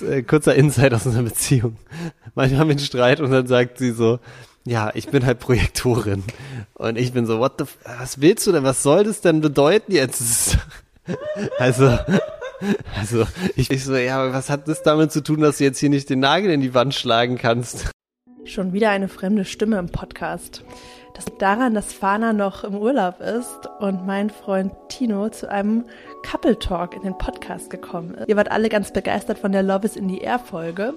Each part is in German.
Äh, kurzer Insight aus unserer Beziehung. Manchmal haben wir einen Streit und dann sagt sie so, ja, ich bin halt Projektorin. Und ich bin so, what the, was willst du denn? Was soll das denn bedeuten jetzt? Also, also, ich, ich so, ja, was hat das damit zu tun, dass du jetzt hier nicht den Nagel in die Wand schlagen kannst? Schon wieder eine fremde Stimme im Podcast. Das liegt daran, dass Fana noch im Urlaub ist und mein Freund Tino zu einem Couple Talk in den Podcast gekommen ist. Ihr wart alle ganz begeistert von der Love is in the Air Folge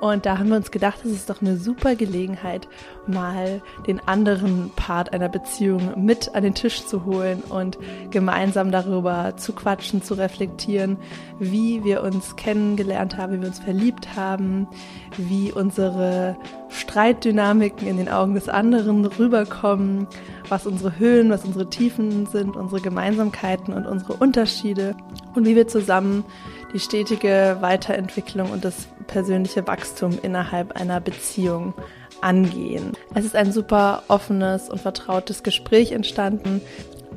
und da haben wir uns gedacht, das ist doch eine super Gelegenheit, mal den anderen Part einer Beziehung mit an den Tisch zu holen und gemeinsam darüber zu quatschen, zu reflektieren, wie wir uns kennengelernt haben, wie wir uns verliebt haben, wie unsere Streitdynamiken in den Augen des anderen rüberkommen, was unsere Höhen, was unsere Tiefen sind, unsere Gemeinsamkeiten und unsere Unterschiede und wie wir zusammen die stetige Weiterentwicklung und das persönliche Wachstum innerhalb einer Beziehung angehen. Es ist ein super offenes und vertrautes Gespräch entstanden.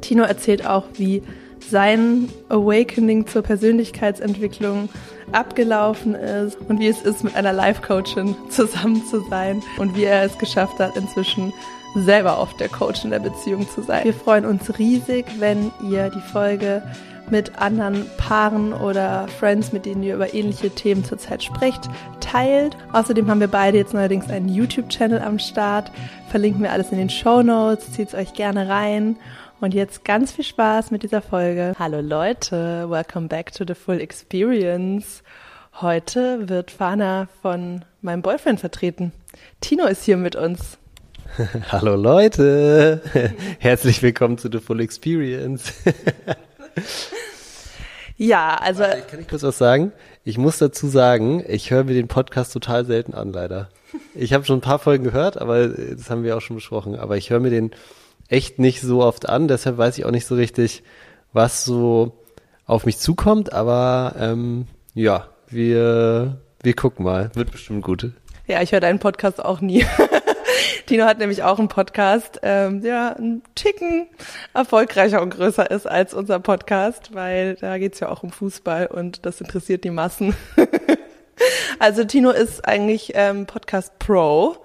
Tino erzählt auch, wie sein Awakening zur Persönlichkeitsentwicklung abgelaufen ist und wie es ist, mit einer Life-Coachin zusammen zu sein und wie er es geschafft hat, inzwischen selber auf der Coach in der Beziehung zu sein. Wir freuen uns riesig, wenn ihr die Folge mit anderen Paaren oder Friends, mit denen ihr über ähnliche Themen zurzeit sprecht, teilt. Außerdem haben wir beide jetzt neuerdings einen YouTube-Channel am Start. Verlinken wir alles in den Show Notes. Zieht euch gerne rein. Und jetzt ganz viel Spaß mit dieser Folge. Hallo Leute, welcome back to the full experience. Heute wird Fana von meinem Boyfriend vertreten. Tino ist hier mit uns. Hallo Leute, herzlich willkommen zu the full experience. Ja, also. Warte, kann ich kurz was sagen? Ich muss dazu sagen, ich höre mir den Podcast total selten an, leider. Ich habe schon ein paar Folgen gehört, aber das haben wir auch schon besprochen. Aber ich höre mir den echt nicht so oft an, deshalb weiß ich auch nicht so richtig, was so auf mich zukommt. Aber ähm, ja, wir, wir gucken mal. Wird bestimmt gut. Ja, ich höre deinen Podcast auch nie. Tino hat nämlich auch einen Podcast, ähm, der ein Ticken erfolgreicher und größer ist als unser Podcast, weil da geht's ja auch um Fußball und das interessiert die Massen. also Tino ist eigentlich ähm, Podcast Pro,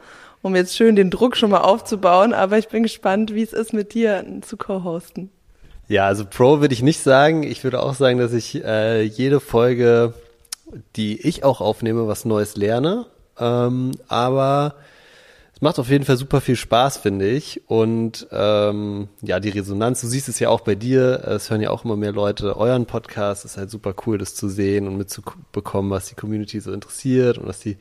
um jetzt schön den Druck schon mal aufzubauen, aber ich bin gespannt, wie es ist, mit dir zu co-hosten. Ja, also Pro würde ich nicht sagen. Ich würde auch sagen, dass ich äh, jede Folge, die ich auch aufnehme, was Neues lerne. Ähm, aber es macht auf jeden Fall super viel Spaß, finde ich. Und ähm, ja, die Resonanz, du siehst es ja auch bei dir, es hören ja auch immer mehr Leute euren Podcast. Es ist halt super cool, das zu sehen und mitzubekommen, was die Community so interessiert und was die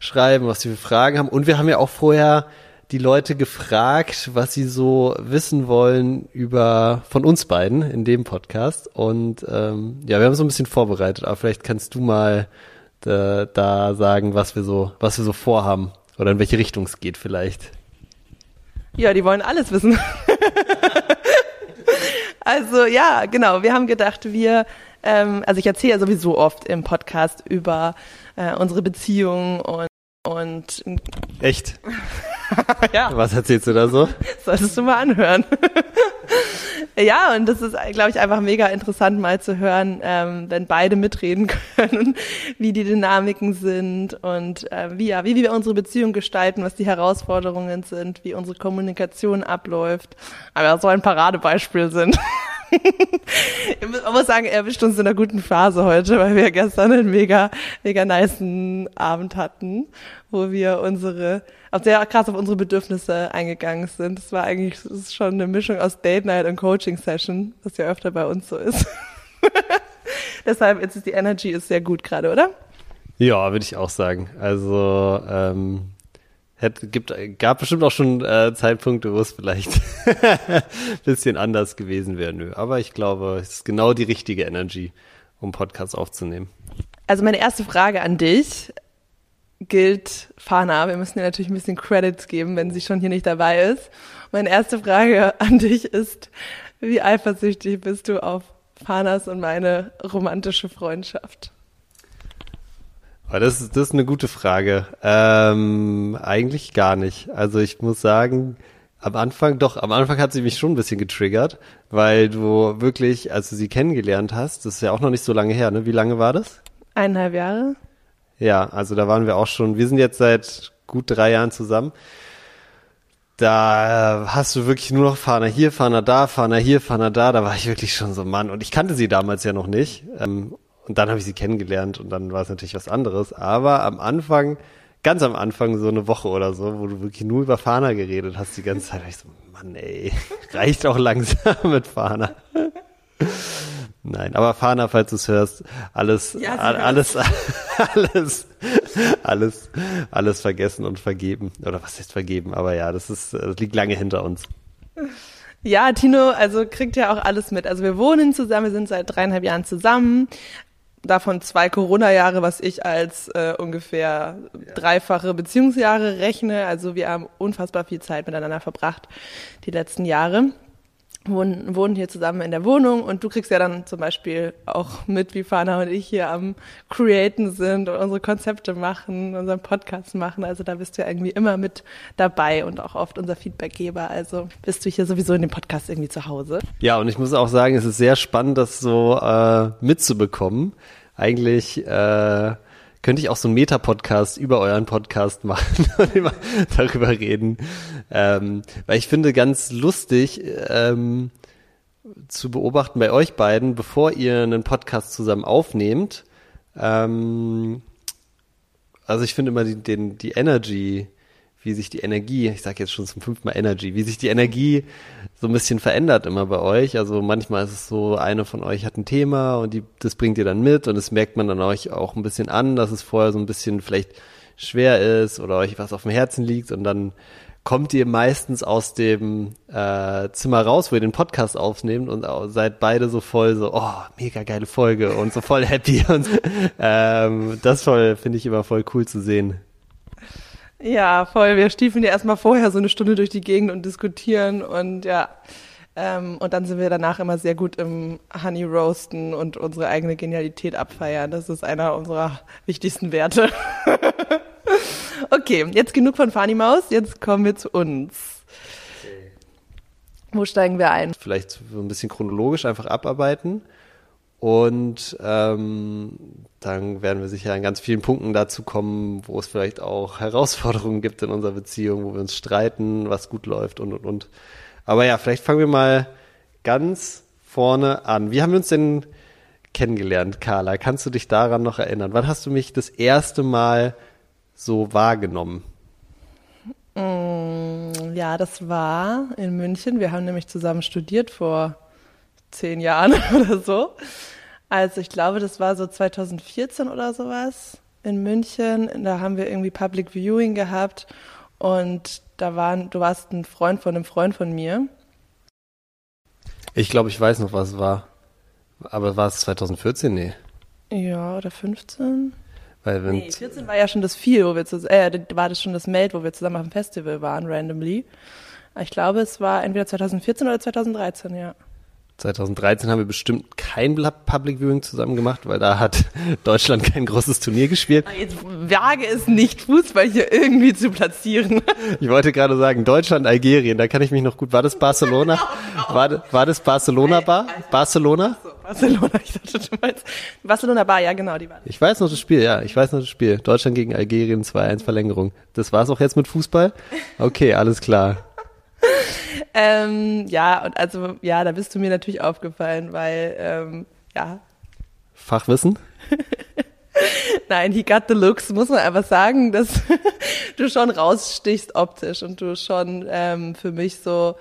schreiben, was die für Fragen haben. Und wir haben ja auch vorher die Leute gefragt, was sie so wissen wollen über von uns beiden in dem Podcast. Und ähm, ja, wir haben so ein bisschen vorbereitet, aber vielleicht kannst du mal da, da sagen, was wir so, was wir so vorhaben. Oder in welche Richtung es geht vielleicht. Ja, die wollen alles wissen. also ja, genau. Wir haben gedacht, wir, ähm, also ich erzähle ja sowieso oft im Podcast über äh, unsere Beziehung und und echt. Ja. Was erzählst du da so? Solltest du mal anhören. Ja, und das ist, glaube ich, einfach mega interessant mal zu hören, ähm, wenn beide mitreden können, wie die Dynamiken sind und äh, wie, ja, wie wir unsere Beziehung gestalten, was die Herausforderungen sind, wie unsere Kommunikation abläuft. Aber so ein Paradebeispiel sind. Man muss sagen, er erwischt uns in einer guten Phase heute, weil wir gestern einen mega, mega niceen Abend hatten, wo wir unsere, auch sehr krass auf unsere Bedürfnisse eingegangen sind. Das war eigentlich das ist schon eine Mischung aus Date Night und Coaching Session, was ja öfter bei uns so ist. Deshalb jetzt ist die Energy ist sehr gut gerade, oder? Ja, würde ich auch sagen. Also ähm, Hätte, gibt, gab bestimmt auch schon äh, Zeitpunkte, wo es vielleicht ein bisschen anders gewesen wäre. Nö. Aber ich glaube, es ist genau die richtige Energy, um Podcasts aufzunehmen. Also meine erste Frage an dich gilt Fana. Wir müssen ihr natürlich ein bisschen Credits geben, wenn sie schon hier nicht dabei ist. Meine erste Frage an dich ist, wie eifersüchtig bist du auf Fanas und meine romantische Freundschaft? Das ist, das ist eine gute Frage. Ähm, eigentlich gar nicht. Also ich muss sagen, am Anfang, doch, am Anfang hat sie mich schon ein bisschen getriggert, weil du wirklich, als du sie kennengelernt hast, das ist ja auch noch nicht so lange her, ne? Wie lange war das? Eineinhalb Jahre. Ja, also da waren wir auch schon, wir sind jetzt seit gut drei Jahren zusammen. Da hast du wirklich nur noch Fahner hier, Fahner da, Fahner hier, Fahner da. Da war ich wirklich schon so, Mann. Und ich kannte sie damals ja noch nicht. Ähm, und dann habe ich sie kennengelernt und dann war es natürlich was anderes. Aber am Anfang, ganz am Anfang, so eine Woche oder so, wo du wirklich nur über Fahner geredet hast die ganze Zeit, war ich so, Mann, ey, reicht auch langsam mit Fahner. Nein, aber Fana, falls du es hörst, alles, Ja, alles, alles, alles, alles vergessen und vergeben. Oder was ist vergeben? Aber ja, das ist, das liegt lange hinter uns. Ja, Tino, also kriegt ja auch alles mit. Also wir wohnen zusammen, wir sind seit dreieinhalb Jahren zusammen. Davon zwei Corona-Jahre, was ich als äh, ungefähr dreifache Beziehungsjahre rechne. Also wir haben unfassbar viel Zeit miteinander verbracht die letzten Jahre. Wohnen, wohnen hier zusammen in der Wohnung und du kriegst ja dann zum Beispiel auch mit, wie Fana und ich hier am Createn sind und unsere Konzepte machen, unseren Podcast machen. Also da bist du ja irgendwie immer mit dabei und auch oft unser Feedbackgeber. Also bist du hier sowieso in dem Podcast irgendwie zu Hause. Ja, und ich muss auch sagen, es ist sehr spannend, das so äh, mitzubekommen. Eigentlich äh, könnte ich auch so einen Meta-Podcast über euren Podcast machen und immer darüber reden. Ähm, weil ich finde ganz lustig ähm, zu beobachten bei euch beiden, bevor ihr einen Podcast zusammen aufnehmt. Ähm, also ich finde immer die, den, die Energy, wie sich die Energie, ich sage jetzt schon zum fünften Mal Energy, wie sich die Energie so ein bisschen verändert immer bei euch. Also manchmal ist es so, eine von euch hat ein Thema und die, das bringt ihr dann mit und das merkt man dann euch auch ein bisschen an, dass es vorher so ein bisschen vielleicht schwer ist oder euch was auf dem Herzen liegt und dann kommt ihr meistens aus dem äh, Zimmer raus, wo ihr den Podcast aufnehmt und seid beide so voll so, oh, mega geile Folge und so voll happy und ähm, das voll finde ich immer voll cool zu sehen. Ja, voll. Wir stiefeln ja erstmal vorher so eine Stunde durch die Gegend und diskutieren und ja. Ähm, und dann sind wir danach immer sehr gut im Honey Roasten und unsere eigene Genialität abfeiern. Das ist einer unserer wichtigsten Werte. okay, jetzt genug von Fanny Maus. Jetzt kommen wir zu uns. Wo steigen wir ein? Vielleicht so ein bisschen chronologisch einfach abarbeiten. Und ähm, dann werden wir sicher an ganz vielen Punkten dazu kommen, wo es vielleicht auch Herausforderungen gibt in unserer Beziehung, wo wir uns streiten, was gut läuft und und und. Aber ja, vielleicht fangen wir mal ganz vorne an. Wie haben wir uns denn kennengelernt, Carla? Kannst du dich daran noch erinnern? Wann hast du mich das erste Mal so wahrgenommen? Mm, Ja, das war in München. Wir haben nämlich zusammen studiert vor zehn Jahren oder so. Also ich glaube, das war so 2014 oder sowas in München. Da haben wir irgendwie Public Viewing gehabt und da waren, du warst ein Freund von einem Freund von mir. Ich glaube, ich weiß noch, was es war. Aber war es 2014? Nee. Ja, oder 15? Weil wenn Nee, 14 war ja schon das viel, wo wir zusammen, äh, war das schon das Meld, wo wir zusammen auf dem Festival waren, randomly. Ich glaube, es war entweder 2014 oder 2013, ja. 2013 haben wir bestimmt kein Public Viewing zusammen gemacht, weil da hat Deutschland kein großes Turnier gespielt. Ah, Jetzt wage es nicht, Fußball hier irgendwie zu platzieren. Ich wollte gerade sagen, Deutschland, Algerien, da kann ich mich noch gut. War das Barcelona? War, war das Barcelona Bar? Barcelona? So, Barcelona, ich dachte, du meinst. Barcelona Bar, ja, genau, die war. Ich weiß noch das Spiel, ja, ich weiß noch das Spiel. Deutschland gegen Algerien 2-1 Verlängerung. Das war's auch jetzt mit Fußball? Okay, alles klar. Ähm, ja, und also, ja, da bist du mir natürlich aufgefallen, weil, ähm, ja, Fachwissen? nein, he got the looks, muss man einfach sagen, dass du schon rausstichst optisch und du schon ähm, für mich so,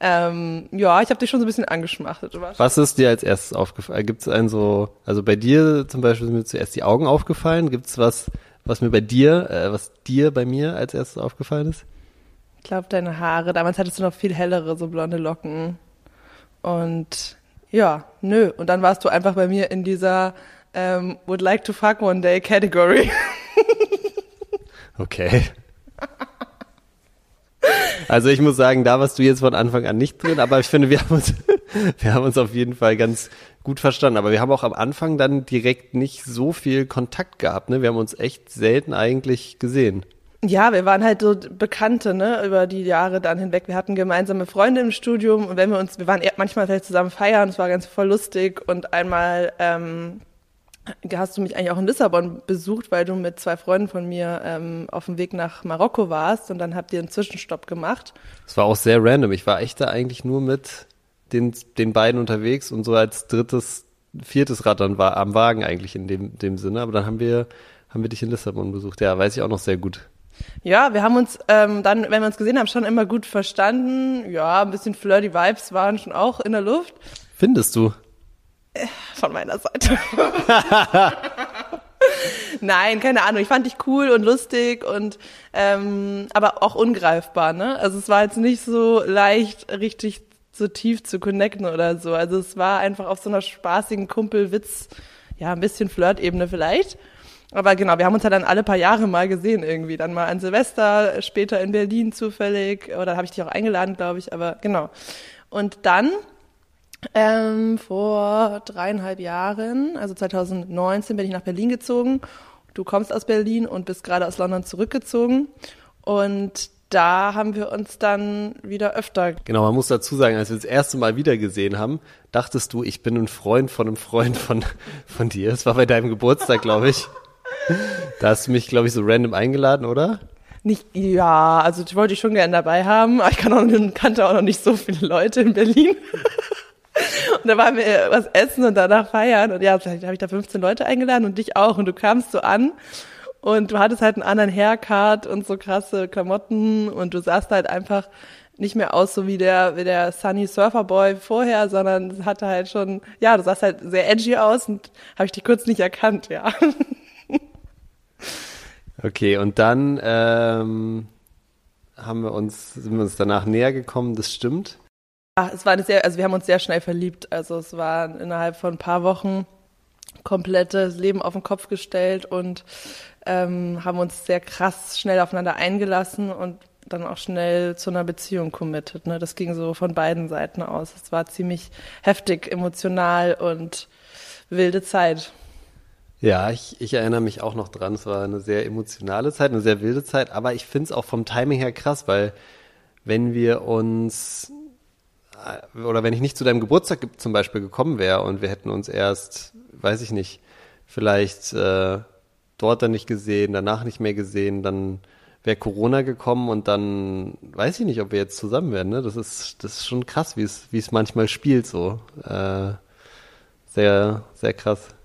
ähm, ja, ich habe dich schon so ein bisschen angeschmachtet. Was ist dir als erstes aufgefallen? Gibt es einen so, also bei dir zum Beispiel sind mir zuerst die Augen aufgefallen. Gibt es was, was mir bei dir, äh, was dir bei mir als erstes aufgefallen ist? Ich glaube, deine Haare. Damals hattest du noch viel hellere, so blonde Locken. Und ja, nö. Und dann warst du einfach bei mir in dieser ähm, Would like to fuck one day Category. Okay. Also ich muss sagen, da warst du jetzt von Anfang an nicht drin, aber ich finde, wir haben uns, wir haben uns auf jeden Fall ganz gut verstanden. Aber wir haben auch am Anfang dann direkt nicht so viel Kontakt gehabt. Ne? Wir haben uns echt selten eigentlich gesehen. Ja, wir waren halt so Bekannte, ne, über die Jahre dann hinweg. Wir hatten gemeinsame Freunde im Studium und wenn wir uns, wir waren manchmal vielleicht zusammen feiern, es war ganz voll lustig und einmal ähm, hast du mich eigentlich auch in Lissabon besucht, weil du mit zwei Freunden von mir ähm, auf dem Weg nach Marokko warst und dann habt ihr einen Zwischenstopp gemacht. Es war auch sehr random. Ich war echt da eigentlich nur mit den, den beiden unterwegs und so als drittes, viertes Rad dann war am Wagen eigentlich in dem, dem Sinne. Aber dann haben wir, haben wir dich in Lissabon besucht. Ja, weiß ich auch noch sehr gut. Ja, wir haben uns ähm, dann, wenn wir uns gesehen haben, schon immer gut verstanden. Ja, ein bisschen flirty Vibes waren schon auch in der Luft. Findest du? Von meiner Seite. Nein, keine Ahnung. Ich fand dich cool und lustig und ähm, aber auch ungreifbar, ne? Also es war jetzt nicht so leicht, richtig so tief zu connecten oder so. Also es war einfach auf so einer spaßigen Kumpelwitz, ja, ein bisschen Flirt-Ebene vielleicht. Aber genau, wir haben uns ja dann alle paar Jahre mal gesehen irgendwie. Dann mal an Silvester, später in Berlin zufällig. Oder habe ich dich auch eingeladen, glaube ich. Aber genau. Und dann ähm, vor dreieinhalb Jahren, also 2019, bin ich nach Berlin gezogen. Du kommst aus Berlin und bist gerade aus London zurückgezogen. Und da haben wir uns dann wieder öfter. Genau, man muss dazu sagen, als wir das erste Mal wieder gesehen haben, dachtest du, ich bin ein Freund von einem Freund von, von dir. Das war bei deinem Geburtstag, glaube ich. Da hast du mich, glaube ich, so random eingeladen, oder? Nicht, ja, also ich wollte dich schon gerne dabei haben, aber ich kann auch, kannte auch noch nicht so viele Leute in Berlin. Und da waren wir was essen und danach feiern. Und ja, vielleicht habe ich da 15 Leute eingeladen und dich auch. Und du kamst so an und du hattest halt einen anderen Haircut und so krasse Klamotten und du sahst halt einfach nicht mehr aus so wie der wie der Sunny Surfer Boy vorher, sondern hatte halt schon ja, du sahst halt sehr edgy aus und habe ich dich kurz nicht erkannt, ja. Okay, und dann ähm, haben wir uns sind wir uns danach näher gekommen, das stimmt. Ach, es war eine sehr, also wir haben uns sehr schnell verliebt. Also es war innerhalb von ein paar Wochen komplettes Leben auf den Kopf gestellt und ähm, haben uns sehr krass schnell aufeinander eingelassen und dann auch schnell zu einer Beziehung committed. Ne? Das ging so von beiden Seiten aus. Es war ziemlich heftig, emotional und wilde Zeit. Ja, ich, ich erinnere mich auch noch dran. Es war eine sehr emotionale Zeit, eine sehr wilde Zeit, aber ich finde es auch vom Timing her krass, weil wenn wir uns äh, oder wenn ich nicht zu deinem Geburtstag zum Beispiel gekommen wäre und wir hätten uns erst, weiß ich nicht, vielleicht äh, dort dann nicht gesehen, danach nicht mehr gesehen, dann wäre Corona gekommen und dann weiß ich nicht, ob wir jetzt zusammen wären. Ne? Das ist das ist schon krass, wie es wie es manchmal spielt so. Äh, sehr sehr krass.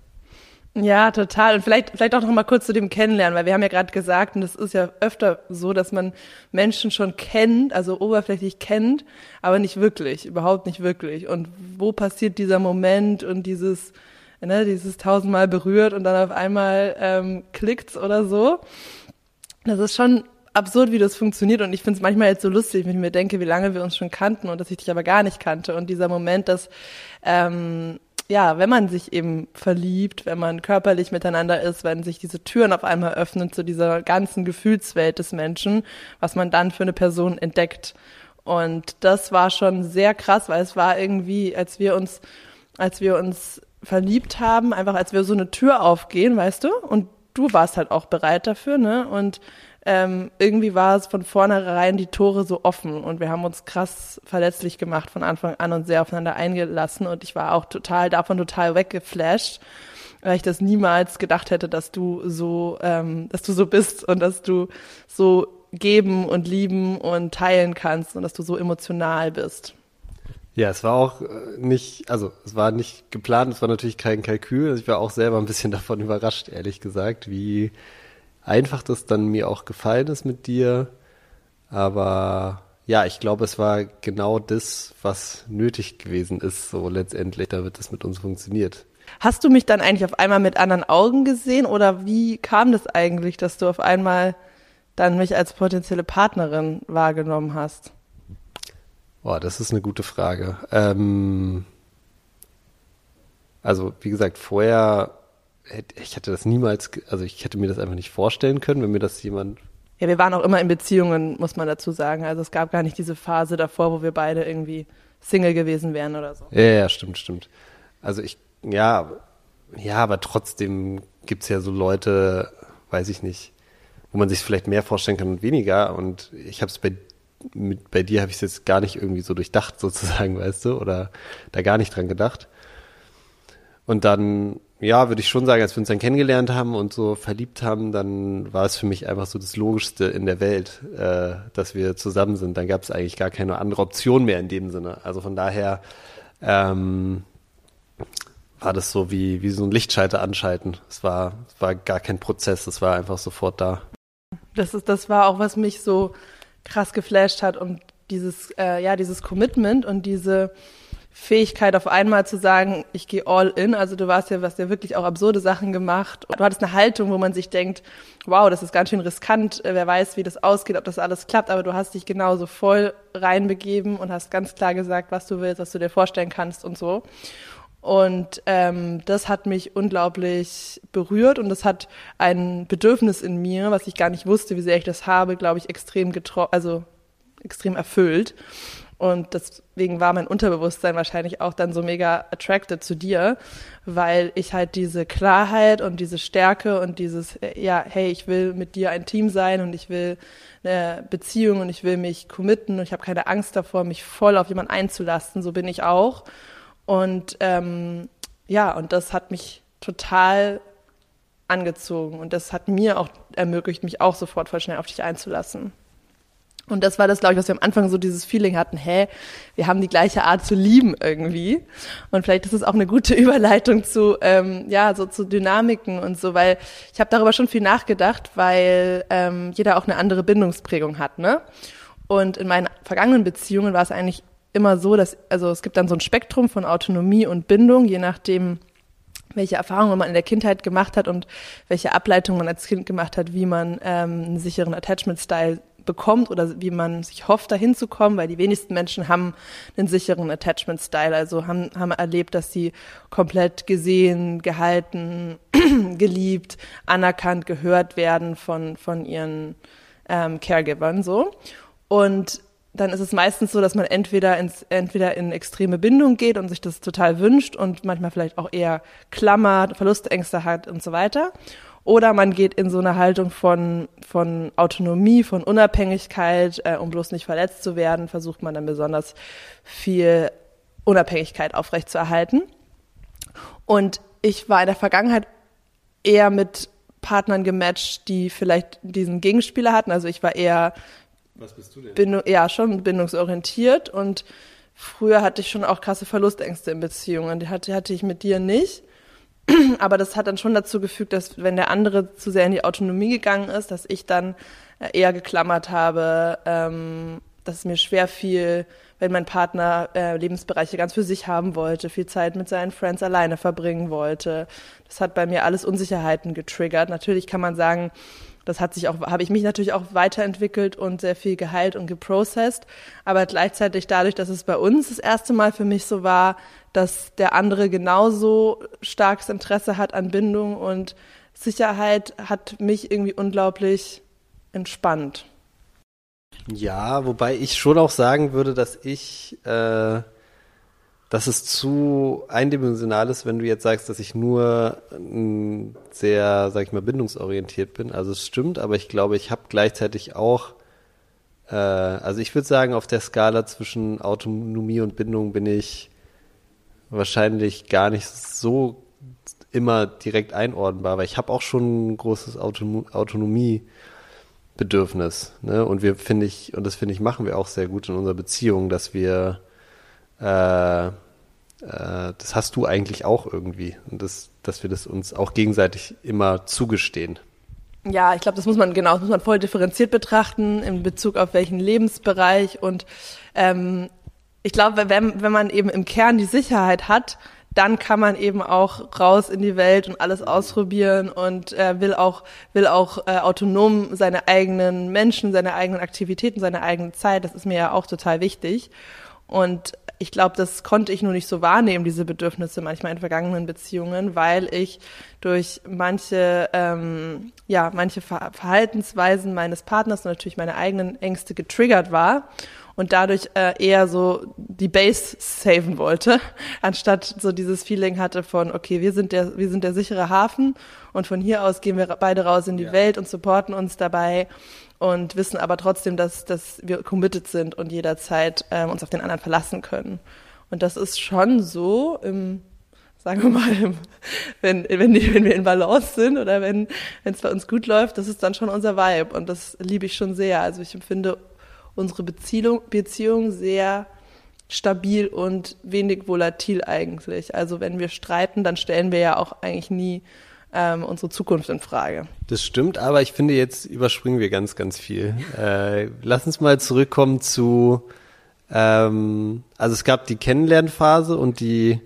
Ja, total. Und vielleicht, vielleicht auch noch mal kurz zu dem Kennenlernen, weil wir haben ja gerade gesagt, und das ist ja öfter so, dass man Menschen schon kennt, also oberflächlich kennt, aber nicht wirklich, überhaupt nicht wirklich. Und wo passiert dieser Moment und dieses, ne, dieses tausendmal berührt und dann auf einmal ähm, klickt's oder so? Das ist schon absurd, wie das funktioniert. Und ich finde es manchmal jetzt so lustig, wenn ich mir denke, wie lange wir uns schon kannten und dass ich dich aber gar nicht kannte. Und dieser Moment, dass ähm, ja, wenn man sich eben verliebt, wenn man körperlich miteinander ist, wenn sich diese Türen auf einmal öffnen zu dieser ganzen Gefühlswelt des Menschen, was man dann für eine Person entdeckt. Und das war schon sehr krass, weil es war irgendwie, als wir uns, als wir uns verliebt haben, einfach als wir so eine Tür aufgehen, weißt du? Und du warst halt auch bereit dafür, ne? Und ähm, irgendwie war es von vornherein die Tore so offen und wir haben uns krass verletzlich gemacht von Anfang an und sehr aufeinander eingelassen und ich war auch total davon total weggeflasht, weil ich das niemals gedacht hätte, dass du so, ähm, dass du so bist und dass du so geben und lieben und teilen kannst und dass du so emotional bist. Ja, es war auch äh, nicht, also es war nicht geplant, es war natürlich kein Kalkül. Also ich war auch selber ein bisschen davon überrascht, ehrlich gesagt, wie einfach das dann mir auch gefallen ist mit dir. Aber ja, ich glaube, es war genau das, was nötig gewesen ist, so letztendlich, damit es mit uns funktioniert. Hast du mich dann eigentlich auf einmal mit anderen Augen gesehen oder wie kam das eigentlich, dass du auf einmal dann mich als potenzielle Partnerin wahrgenommen hast? Boah, das ist eine gute Frage. Ähm, also, wie gesagt, vorher ich hätte das niemals, also ich hätte mir das einfach nicht vorstellen können, wenn mir das jemand. Ja, wir waren auch immer in Beziehungen, muss man dazu sagen. Also es gab gar nicht diese Phase davor, wo wir beide irgendwie Single gewesen wären oder so. Ja, ja, stimmt, stimmt. Also ich, ja, ja, aber trotzdem gibt's ja so Leute, weiß ich nicht, wo man sich vielleicht mehr vorstellen kann und weniger. Und ich habe es bei mit, bei dir habe ich es jetzt gar nicht irgendwie so durchdacht sozusagen, weißt du, oder da gar nicht dran gedacht. Und dann ja, würde ich schon sagen, als wir uns dann kennengelernt haben und so verliebt haben, dann war es für mich einfach so das Logischste in der Welt, äh, dass wir zusammen sind. Dann gab es eigentlich gar keine andere Option mehr in dem Sinne. Also von daher ähm, war das so wie, wie so ein Lichtschalter anschalten. Es war, es war gar kein Prozess, es war einfach sofort da. Das ist, das war auch, was mich so krass geflasht hat und dieses, äh, ja, dieses Commitment und diese Fähigkeit auf einmal zu sagen, ich gehe all in. Also du warst ja, was ja wirklich auch absurde Sachen gemacht. Du hattest eine Haltung, wo man sich denkt, wow, das ist ganz schön riskant. Wer weiß, wie das ausgeht, ob das alles klappt. Aber du hast dich genauso voll reinbegeben und hast ganz klar gesagt, was du willst, was du dir vorstellen kannst und so. Und ähm, das hat mich unglaublich berührt und das hat ein Bedürfnis in mir, was ich gar nicht wusste, wie sehr ich das habe, glaube ich, extrem getro also extrem erfüllt. Und deswegen war mein Unterbewusstsein wahrscheinlich auch dann so mega attracted zu dir, weil ich halt diese Klarheit und diese Stärke und dieses, ja, hey, ich will mit dir ein Team sein und ich will eine Beziehung und ich will mich committen und ich habe keine Angst davor, mich voll auf jemanden einzulassen. So bin ich auch. Und ähm, ja, und das hat mich total angezogen und das hat mir auch ermöglicht, mich auch sofort voll schnell auf dich einzulassen. Und das war das, glaube ich, was wir am Anfang so dieses Feeling hatten, hä, wir haben die gleiche Art zu lieben irgendwie. Und vielleicht ist es auch eine gute Überleitung zu, ähm, ja, so zu Dynamiken und so, weil ich habe darüber schon viel nachgedacht, weil ähm, jeder auch eine andere Bindungsprägung hat, ne? Und in meinen vergangenen Beziehungen war es eigentlich immer so, dass, also es gibt dann so ein Spektrum von Autonomie und Bindung, je nachdem, welche Erfahrungen man in der Kindheit gemacht hat und welche Ableitungen man als Kind gemacht hat, wie man ähm, einen sicheren Attachment-Style bekommt oder wie man sich hofft, dahin zu kommen, weil die wenigsten Menschen haben einen sicheren Attachment-Style, also haben, haben erlebt, dass sie komplett gesehen, gehalten, geliebt, anerkannt, gehört werden von, von ihren ähm, Caregivern so. Und dann ist es meistens so, dass man entweder ins, entweder in extreme Bindung geht und sich das total wünscht und manchmal vielleicht auch eher klammert, Verlustängste hat und so weiter. Oder man geht in so eine Haltung von, von Autonomie, von Unabhängigkeit, äh, um bloß nicht verletzt zu werden, versucht man dann besonders viel Unabhängigkeit aufrechtzuerhalten. Und ich war in der Vergangenheit eher mit Partnern gematcht, die vielleicht diesen Gegenspieler hatten. Also ich war eher was bist du denn? Bindung, ja, schon bindungsorientiert und früher hatte ich schon auch krasse Verlustängste in Beziehungen. Die hatte, hatte ich mit dir nicht. Aber das hat dann schon dazu gefügt, dass wenn der andere zu sehr in die Autonomie gegangen ist, dass ich dann äh, eher geklammert habe, ähm, dass es mir schwer fiel, wenn mein Partner äh, Lebensbereiche ganz für sich haben wollte, viel Zeit mit seinen Friends alleine verbringen wollte. Das hat bei mir alles Unsicherheiten getriggert. Natürlich kann man sagen, das hat sich auch, habe ich mich natürlich auch weiterentwickelt und sehr viel geheilt und geprocessed. Aber gleichzeitig dadurch, dass es bei uns das erste Mal für mich so war, dass der andere genauso starkes Interesse hat an Bindung und Sicherheit, hat mich irgendwie unglaublich entspannt. Ja, wobei ich schon auch sagen würde, dass ich äh, dass es zu eindimensional ist, wenn du jetzt sagst, dass ich nur ähm, sehr, sag ich mal, bindungsorientiert bin. Also es stimmt, aber ich glaube, ich habe gleichzeitig auch, äh, also ich würde sagen, auf der Skala zwischen Autonomie und Bindung bin ich wahrscheinlich gar nicht so immer direkt einordnbar, weil ich habe auch schon ein großes Autonom Autonomiebedürfnis. Ne? Und wir finde ich, und das finde ich, machen wir auch sehr gut in unserer Beziehung, dass wir äh, äh, das hast du eigentlich auch irgendwie. Und das, dass wir das uns auch gegenseitig immer zugestehen. Ja, ich glaube, das muss man genau, das muss man voll differenziert betrachten in Bezug auf welchen Lebensbereich und ähm, ich glaube, wenn, wenn man eben im Kern die Sicherheit hat, dann kann man eben auch raus in die Welt und alles ausprobieren und äh, will auch will auch äh, autonom seine eigenen Menschen, seine eigenen Aktivitäten, seine eigene Zeit. Das ist mir ja auch total wichtig. Und ich glaube, das konnte ich nur nicht so wahrnehmen, diese Bedürfnisse manchmal in vergangenen Beziehungen, weil ich durch manche, ähm, ja, manche Verhaltensweisen meines Partners und natürlich meine eigenen Ängste getriggert war und dadurch äh, eher so die Base saven wollte, anstatt so dieses Feeling hatte von, okay, wir sind der, wir sind der sichere Hafen und von hier aus gehen wir beide raus in die ja. Welt und supporten uns dabei und wissen aber trotzdem, dass, dass wir committed sind und jederzeit ähm, uns auf den anderen verlassen können. Und das ist schon so im sagen wir mal, wenn, wenn, die, wenn wir in Balance sind oder wenn es bei uns gut läuft, das ist dann schon unser Vibe und das liebe ich schon sehr. Also ich empfinde unsere Beziehung, Beziehung sehr stabil und wenig volatil eigentlich. Also wenn wir streiten, dann stellen wir ja auch eigentlich nie ähm, unsere Zukunft in Frage. Das stimmt, aber ich finde, jetzt überspringen wir ganz, ganz viel. Äh, lass uns mal zurückkommen zu, ähm, also es gab die Kennenlernphase und die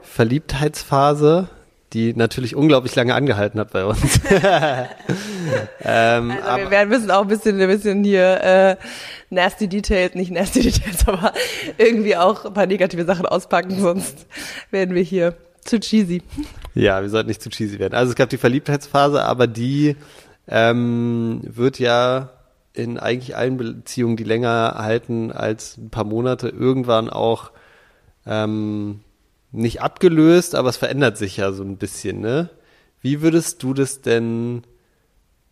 Verliebtheitsphase, die natürlich unglaublich lange angehalten hat bei uns. ähm, also wir werden müssen auch ein bisschen, ein bisschen hier äh, nasty Details, nicht nasty Details, aber irgendwie auch ein paar negative Sachen auspacken, sonst werden wir hier zu cheesy. Ja, wir sollten nicht zu cheesy werden. Also es gab die Verliebtheitsphase, aber die ähm, wird ja in eigentlich allen Beziehungen, die länger halten als ein paar Monate, irgendwann auch ähm, nicht abgelöst, aber es verändert sich ja so ein bisschen, ne? Wie würdest du das denn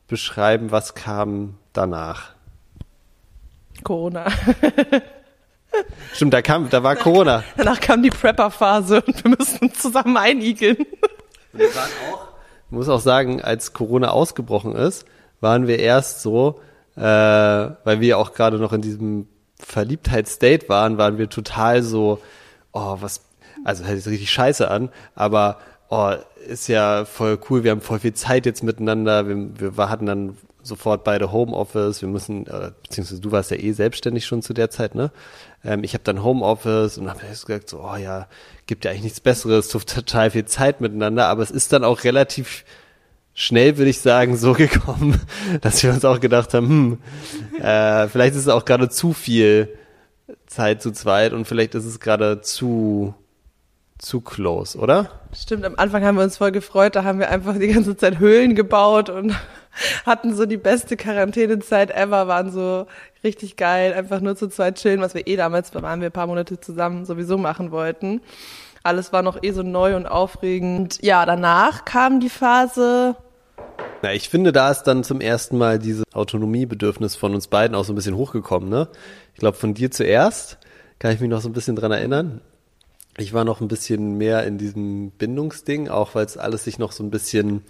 beschreiben, was kam danach? Corona. Stimmt, da kam, da war Corona. Danach kam die Prepper-Phase und wir mussten zusammen einigeln. Und wir waren auch, ich muss auch sagen, als Corona ausgebrochen ist, waren wir erst so, äh, weil wir auch gerade noch in diesem Verliebtheitsstate waren, waren wir total so, oh, was also hört sich richtig scheiße an, aber oh, ist ja voll cool, wir haben voll viel Zeit jetzt miteinander, wir, wir hatten dann sofort beide Homeoffice, wir müssen, beziehungsweise du warst ja eh selbstständig schon zu der Zeit, ne? Ähm, ich habe dann Homeoffice und habe gesagt, so, oh ja, gibt ja eigentlich nichts Besseres, total viel Zeit miteinander, aber es ist dann auch relativ schnell, würde ich sagen, so gekommen, dass wir uns auch gedacht haben, hm, äh, vielleicht ist es auch gerade zu viel Zeit zu zweit und vielleicht ist es gerade zu zu close, oder? Stimmt, am Anfang haben wir uns voll gefreut, da haben wir einfach die ganze Zeit Höhlen gebaut und hatten so die beste Quarantänezeit ever, waren so richtig geil, einfach nur zu zweit chillen, was wir eh damals, da waren wir ein paar Monate zusammen, sowieso machen wollten. Alles war noch eh so neu und aufregend. Ja, danach kam die Phase. Na, ich finde, da ist dann zum ersten Mal dieses Autonomiebedürfnis von uns beiden auch so ein bisschen hochgekommen, ne? Ich glaube, von dir zuerst, kann ich mich noch so ein bisschen dran erinnern ich war noch ein bisschen mehr in diesem Bindungsding, auch weil es alles sich noch so ein bisschen,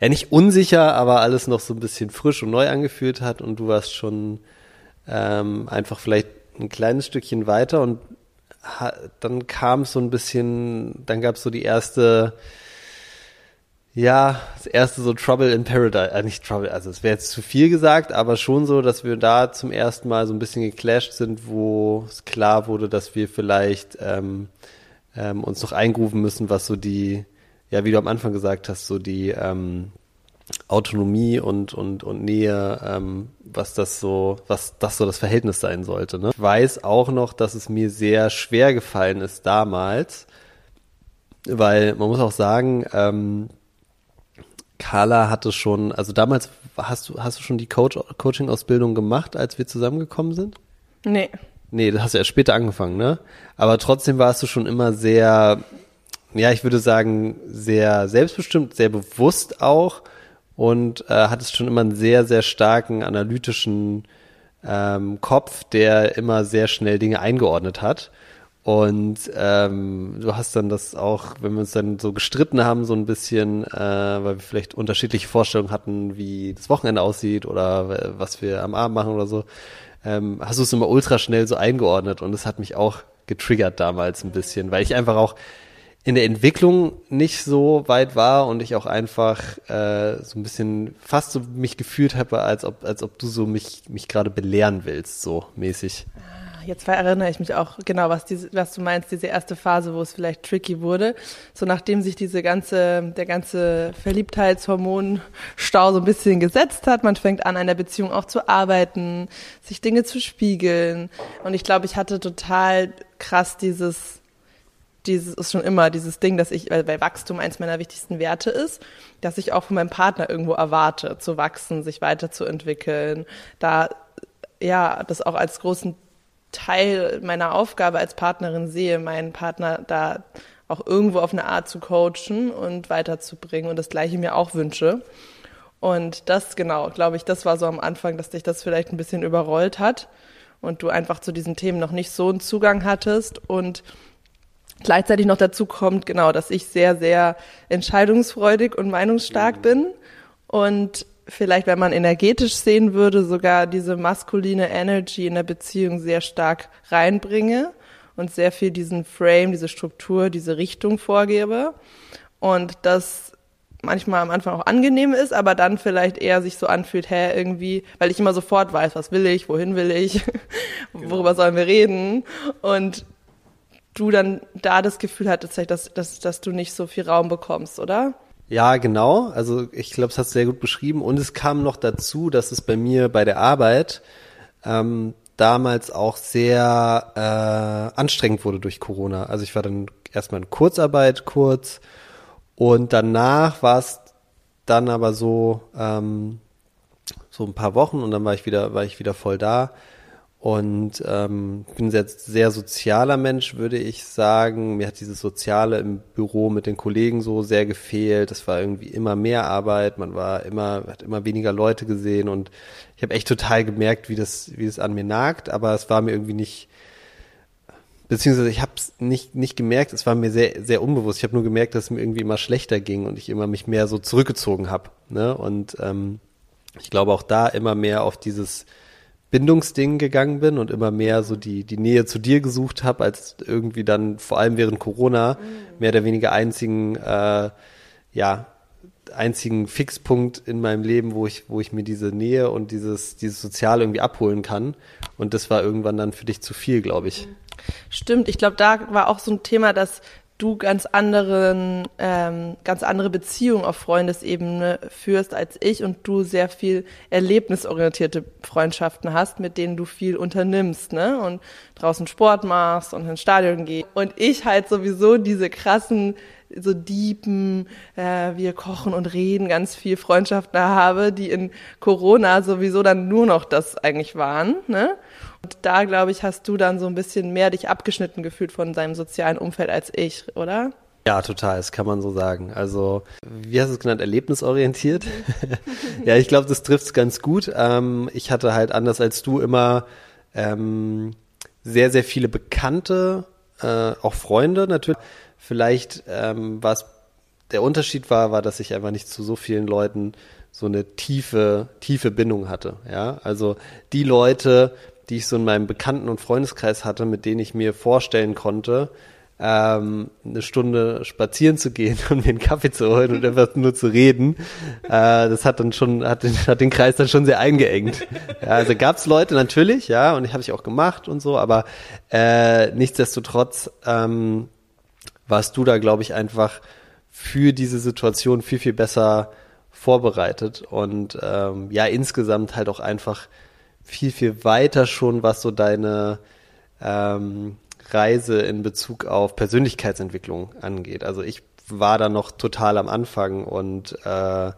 ja nicht unsicher, aber alles noch so ein bisschen frisch und neu angefühlt hat und du warst schon ähm, einfach vielleicht ein kleines Stückchen weiter und dann kam so ein bisschen, dann gab es so die erste, ja, das erste so Trouble in Paradise, äh, nicht Trouble, also es wäre jetzt zu viel gesagt, aber schon so, dass wir da zum ersten Mal so ein bisschen geclasht sind, wo es klar wurde, dass wir vielleicht ähm, ähm, uns noch eingrufen müssen, was so die, ja, wie du am Anfang gesagt hast, so die ähm, Autonomie und, und, und Nähe, ähm, was das so, was das so das Verhältnis sein sollte. Ne? Ich weiß auch noch, dass es mir sehr schwer gefallen ist damals, weil man muss auch sagen, ähm, Carla hatte schon, also damals hast du, hast du schon die Coach, Coaching-Ausbildung gemacht, als wir zusammengekommen sind? Nee. Nee, das hast du erst später angefangen, ne? Aber trotzdem warst du schon immer sehr, ja, ich würde sagen, sehr selbstbestimmt, sehr bewusst auch und äh, hattest schon immer einen sehr, sehr starken analytischen ähm, Kopf, der immer sehr schnell Dinge eingeordnet hat. Und ähm, du hast dann das auch, wenn wir uns dann so gestritten haben, so ein bisschen, äh, weil wir vielleicht unterschiedliche Vorstellungen hatten, wie das Wochenende aussieht oder was wir am Abend machen oder so, ähm, hast du es immer ultra schnell so eingeordnet und es hat mich auch getriggert damals ein bisschen, weil ich einfach auch in der Entwicklung nicht so weit war und ich auch einfach äh, so ein bisschen fast so mich gefühlt habe, als ob, als ob du so mich, mich gerade belehren willst, so mäßig. Jetzt erinnere ich mich auch genau, was, diese, was du meinst, diese erste Phase, wo es vielleicht tricky wurde. So nachdem sich diese ganze, der ganze Verliebtheitshormonstau so ein bisschen gesetzt hat, man fängt an, an der Beziehung auch zu arbeiten, sich Dinge zu spiegeln. Und ich glaube, ich hatte total krass dieses, dieses ist schon immer dieses Ding, dass ich, weil, weil Wachstum eins meiner wichtigsten Werte ist, dass ich auch von meinem Partner irgendwo erwarte, zu wachsen, sich weiterzuentwickeln, da ja, das auch als großen Teil meiner Aufgabe als Partnerin sehe, meinen Partner da auch irgendwo auf eine Art zu coachen und weiterzubringen und das Gleiche mir auch wünsche. Und das, genau, glaube ich, das war so am Anfang, dass dich das vielleicht ein bisschen überrollt hat und du einfach zu diesen Themen noch nicht so einen Zugang hattest und Gleichzeitig noch dazu kommt, genau, dass ich sehr, sehr entscheidungsfreudig und meinungsstark mhm. bin und vielleicht, wenn man energetisch sehen würde, sogar diese maskuline Energy in der Beziehung sehr stark reinbringe und sehr viel diesen Frame, diese Struktur, diese Richtung vorgebe. Und das manchmal am Anfang auch angenehm ist, aber dann vielleicht eher sich so anfühlt, hä, irgendwie, weil ich immer sofort weiß, was will ich, wohin will ich, genau. worüber sollen wir reden. Und du dann da das Gefühl hattest, dass, dass, dass du nicht so viel Raum bekommst, oder? Ja, genau. Also ich glaube, das hast du sehr gut beschrieben. Und es kam noch dazu, dass es bei mir bei der Arbeit ähm, damals auch sehr äh, anstrengend wurde durch Corona. Also ich war dann erstmal in Kurzarbeit kurz und danach war es dann aber so ähm, so ein paar Wochen und dann war ich wieder war ich wieder voll da und ähm, bin ein sehr, sozialer Mensch, würde ich sagen. Mir hat dieses Soziale im Büro mit den Kollegen so sehr gefehlt. Es war irgendwie immer mehr Arbeit, man war immer, hat immer weniger Leute gesehen und ich habe echt total gemerkt, wie das, wie das an mir nagt, aber es war mir irgendwie nicht, beziehungsweise ich habe es nicht, nicht gemerkt, es war mir sehr, sehr unbewusst. Ich habe nur gemerkt, dass es mir irgendwie immer schlechter ging und ich immer mich mehr so zurückgezogen habe. Ne? Und ähm, ich glaube auch da immer mehr auf dieses Bindungsding gegangen bin und immer mehr so die, die Nähe zu dir gesucht habe, als irgendwie dann vor allem während Corona mhm. mehr oder weniger einzigen, äh, ja, einzigen Fixpunkt in meinem Leben, wo ich, wo ich mir diese Nähe und dieses, dieses Soziale irgendwie abholen kann. Und das war irgendwann dann für dich zu viel, glaube ich. Stimmt, ich glaube, da war auch so ein Thema, dass du ganz anderen, ähm, ganz andere Beziehungen auf Freundesebene führst als ich und du sehr viel erlebnisorientierte Freundschaften hast, mit denen du viel unternimmst, ne? Und draußen Sport machst und ins Stadion gehst. Und ich halt sowieso diese krassen so diepen, äh, wir kochen und reden, ganz viel Freundschaften habe, die in Corona sowieso dann nur noch das eigentlich waren. Ne? Und da, glaube ich, hast du dann so ein bisschen mehr dich abgeschnitten gefühlt von seinem sozialen Umfeld als ich, oder? Ja, total, das kann man so sagen. Also, wie hast du es genannt, erlebnisorientiert? ja, ich glaube, das trifft es ganz gut. Ähm, ich hatte halt anders als du immer ähm, sehr, sehr viele Bekannte, äh, auch Freunde natürlich. Vielleicht ähm, was der Unterschied war, war, dass ich einfach nicht zu so vielen Leuten so eine tiefe, tiefe Bindung hatte. Ja, also die Leute, die ich so in meinem Bekannten- und Freundeskreis hatte, mit denen ich mir vorstellen konnte, ähm, eine Stunde spazieren zu gehen und mir einen Kaffee zu holen und einfach nur zu reden, äh, das hat dann schon, hat den, hat den Kreis dann schon sehr eingeengt. Ja, also gab's Leute natürlich, ja, und ich habe ich auch gemacht und so, aber äh, nichtsdestotrotz ähm, warst du da, glaube ich, einfach für diese Situation viel, viel besser vorbereitet und ähm, ja, insgesamt halt auch einfach viel, viel weiter schon, was so deine ähm, Reise in Bezug auf Persönlichkeitsentwicklung angeht. Also ich war da noch total am Anfang und äh,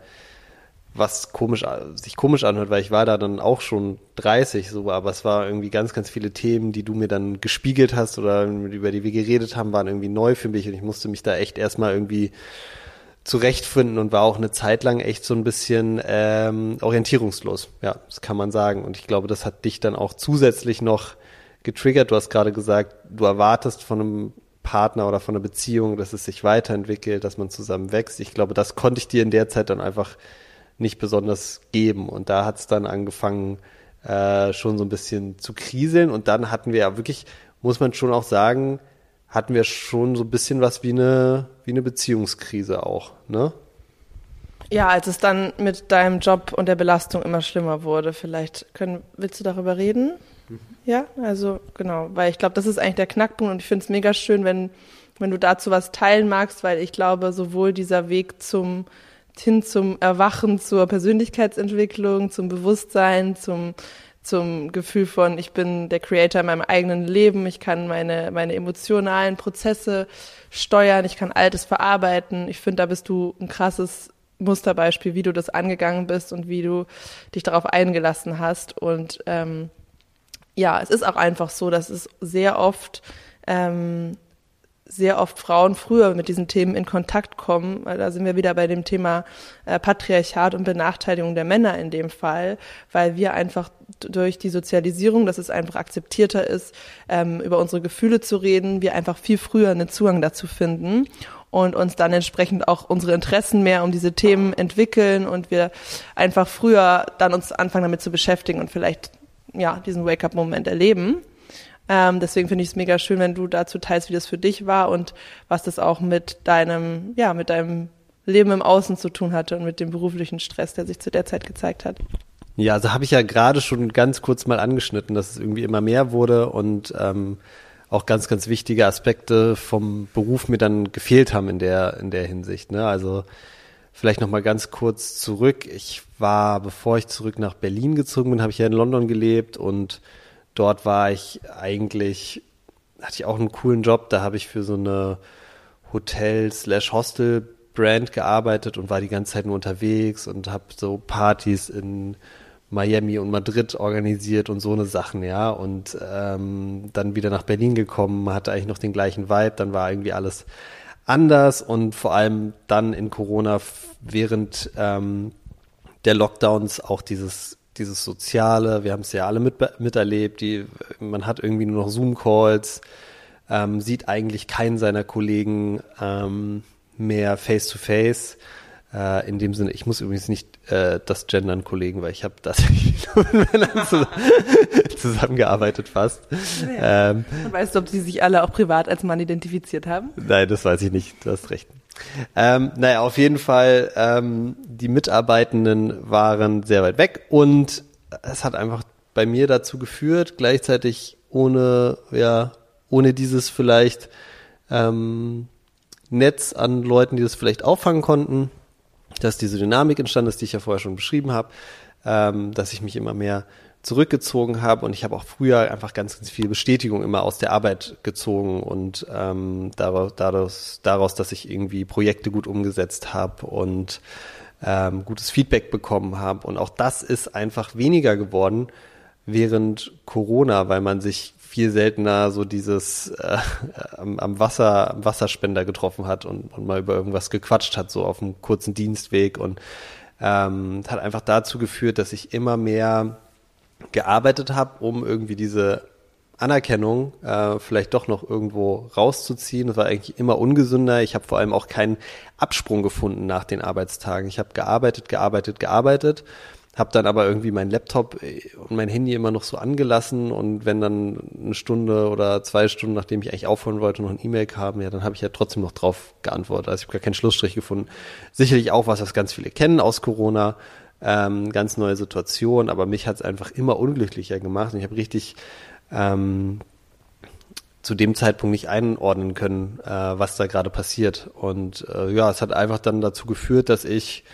was komisch sich komisch anhört, weil ich war da dann auch schon 30 so, aber es war irgendwie ganz ganz viele Themen, die du mir dann gespiegelt hast oder über die wir geredet haben, waren irgendwie neu für mich und ich musste mich da echt erstmal irgendwie zurechtfinden und war auch eine Zeit lang echt so ein bisschen ähm, orientierungslos. Ja, das kann man sagen. Und ich glaube, das hat dich dann auch zusätzlich noch getriggert. Du hast gerade gesagt, du erwartest von einem Partner oder von einer Beziehung, dass es sich weiterentwickelt, dass man zusammen wächst. Ich glaube, das konnte ich dir in der Zeit dann einfach nicht besonders geben. Und da hat es dann angefangen, äh, schon so ein bisschen zu kriseln. Und dann hatten wir ja wirklich, muss man schon auch sagen, hatten wir schon so ein bisschen was wie eine, wie eine Beziehungskrise auch, ne? Ja, als es dann mit deinem Job und der Belastung immer schlimmer wurde, vielleicht können, willst du darüber reden? Mhm. Ja, also genau, weil ich glaube, das ist eigentlich der Knackpunkt und ich finde es mega schön, wenn, wenn du dazu was teilen magst, weil ich glaube, sowohl dieser Weg zum hin zum Erwachen, zur Persönlichkeitsentwicklung, zum Bewusstsein, zum zum Gefühl von, ich bin der Creator in meinem eigenen Leben, ich kann meine, meine emotionalen Prozesse steuern, ich kann Altes verarbeiten. Ich finde, da bist du ein krasses Musterbeispiel, wie du das angegangen bist und wie du dich darauf eingelassen hast. Und ähm, ja, es ist auch einfach so, dass es sehr oft ähm, sehr oft Frauen früher mit diesen Themen in Kontakt kommen, weil da sind wir wieder bei dem Thema äh, Patriarchat und Benachteiligung der Männer in dem Fall, weil wir einfach durch die Sozialisierung, dass es einfach akzeptierter ist, ähm, über unsere Gefühle zu reden, wir einfach viel früher einen Zugang dazu finden und uns dann entsprechend auch unsere Interessen mehr um diese Themen entwickeln und wir einfach früher dann uns anfangen damit zu beschäftigen und vielleicht ja diesen Wake-up-Moment erleben. Ähm, deswegen finde ich es mega schön, wenn du dazu teilst, wie das für dich war und was das auch mit deinem, ja, mit deinem Leben im Außen zu tun hatte und mit dem beruflichen Stress, der sich zu der Zeit gezeigt hat. Ja, also habe ich ja gerade schon ganz kurz mal angeschnitten, dass es irgendwie immer mehr wurde und ähm, auch ganz, ganz wichtige Aspekte vom Beruf mir dann gefehlt haben in der, in der Hinsicht. Ne? Also vielleicht nochmal ganz kurz zurück. Ich war, bevor ich zurück nach Berlin gezogen bin, habe ich ja in London gelebt und dort war ich eigentlich, hatte ich auch einen coolen Job. Da habe ich für so eine Hotel-slash-Hostel-Brand gearbeitet und war die ganze Zeit nur unterwegs und habe so Partys in Miami und Madrid organisiert und so eine Sachen, ja. Und ähm, dann wieder nach Berlin gekommen, hatte eigentlich noch den gleichen Vibe, dann war irgendwie alles anders und vor allem dann in Corona während ähm, der Lockdowns auch dieses dieses Soziale, wir haben es ja alle mit, miterlebt, die, man hat irgendwie nur noch Zoom-Calls, ähm, sieht eigentlich keinen seiner Kollegen ähm, mehr face-to-face. Äh, in dem Sinne, ich muss übrigens nicht äh, das gendern Kollegen, weil ich habe tatsächlich mit Männern zusammengearbeitet fast. Ja. Ähm, Und weißt du, ob sie sich alle auch privat als Mann identifiziert haben? Nein, das weiß ich nicht, du hast recht. Ähm, naja, auf jeden Fall, ähm, die Mitarbeitenden waren sehr weit weg und es hat einfach bei mir dazu geführt, gleichzeitig ohne, ja, ohne dieses vielleicht ähm, Netz an Leuten, die das vielleicht auffangen konnten, dass diese Dynamik entstanden ist, die ich ja vorher schon beschrieben habe, ähm, dass ich mich immer mehr zurückgezogen habe. Und ich habe auch früher einfach ganz, ganz viel Bestätigung immer aus der Arbeit gezogen und ähm, daraus, daraus, daraus, dass ich irgendwie Projekte gut umgesetzt habe und ähm, gutes Feedback bekommen habe. Und auch das ist einfach weniger geworden während Corona, weil man sich viel seltener so dieses äh, am, am Wasser, am Wasserspender getroffen hat und, und mal über irgendwas gequatscht hat, so auf einem kurzen Dienstweg. Und ähm, hat einfach dazu geführt, dass ich immer mehr gearbeitet habe, um irgendwie diese Anerkennung äh, vielleicht doch noch irgendwo rauszuziehen. Das war eigentlich immer ungesünder. Ich habe vor allem auch keinen Absprung gefunden nach den Arbeitstagen. Ich habe gearbeitet, gearbeitet, gearbeitet, habe dann aber irgendwie meinen Laptop äh, und mein Handy immer noch so angelassen und wenn dann eine Stunde oder zwei Stunden, nachdem ich eigentlich aufhören wollte, noch ein E-Mail kam, ja, dann habe ich ja trotzdem noch drauf geantwortet. Also ich habe gar keinen Schlussstrich gefunden. Sicherlich auch was, was ganz viele kennen aus Corona ähm, ganz neue Situation, aber mich hat es einfach immer unglücklicher gemacht. Und ich habe richtig ähm, zu dem Zeitpunkt nicht einordnen können, äh, was da gerade passiert. Und äh, ja, es hat einfach dann dazu geführt, dass ich,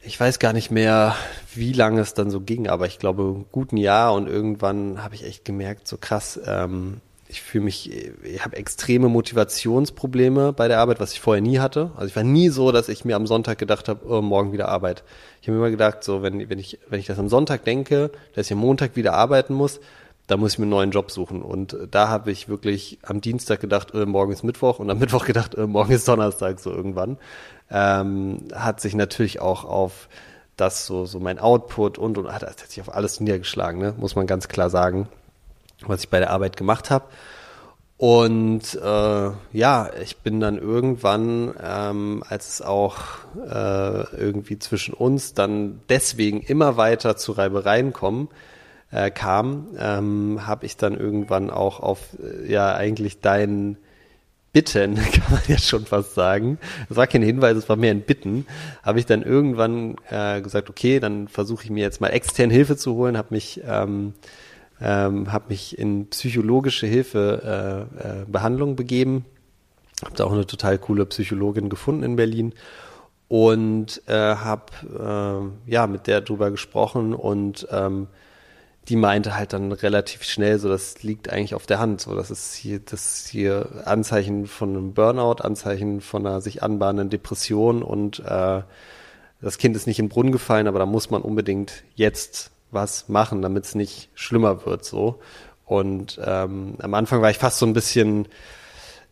ich weiß gar nicht mehr, wie lange es dann so ging, aber ich glaube, guten Jahr und irgendwann habe ich echt gemerkt, so krass, ähm, ich fühle mich, ich habe extreme Motivationsprobleme bei der Arbeit, was ich vorher nie hatte. Also ich war nie so, dass ich mir am Sonntag gedacht habe, oh, morgen wieder Arbeit. Ich habe mir immer gedacht, so wenn, wenn ich wenn ich das am Sonntag denke, dass ich am Montag wieder arbeiten muss, da muss ich mir einen neuen Job suchen. Und da habe ich wirklich am Dienstag gedacht, äh, morgen ist Mittwoch und am Mittwoch gedacht, äh, morgen ist Donnerstag, so irgendwann. Ähm, hat sich natürlich auch auf das so, so mein Output und, und hat, hat sich auf alles niedergeschlagen, ne? muss man ganz klar sagen was ich bei der Arbeit gemacht habe. Und äh, ja, ich bin dann irgendwann, ähm, als es auch äh, irgendwie zwischen uns dann deswegen immer weiter zu Reibereien kommen, äh, kam, ähm, habe ich dann irgendwann auch auf äh, ja eigentlich deinen Bitten, kann man ja schon fast sagen. Es war kein Hinweis, es war mehr ein Bitten. Habe ich dann irgendwann äh, gesagt, okay, dann versuche ich mir jetzt mal extern Hilfe zu holen, habe mich ähm, ähm, habe mich in psychologische Hilfe äh, äh, Behandlung begeben, habe da auch eine total coole Psychologin gefunden in Berlin. Und äh, habe äh, ja mit der drüber gesprochen und ähm, die meinte halt dann relativ schnell, so das liegt eigentlich auf der Hand, so das ist hier das ist hier Anzeichen von einem Burnout, Anzeichen von einer sich anbahnenden Depression und äh, das Kind ist nicht in den Brunnen gefallen, aber da muss man unbedingt jetzt was machen, damit es nicht schlimmer wird so. Und ähm, am Anfang war ich fast so ein bisschen,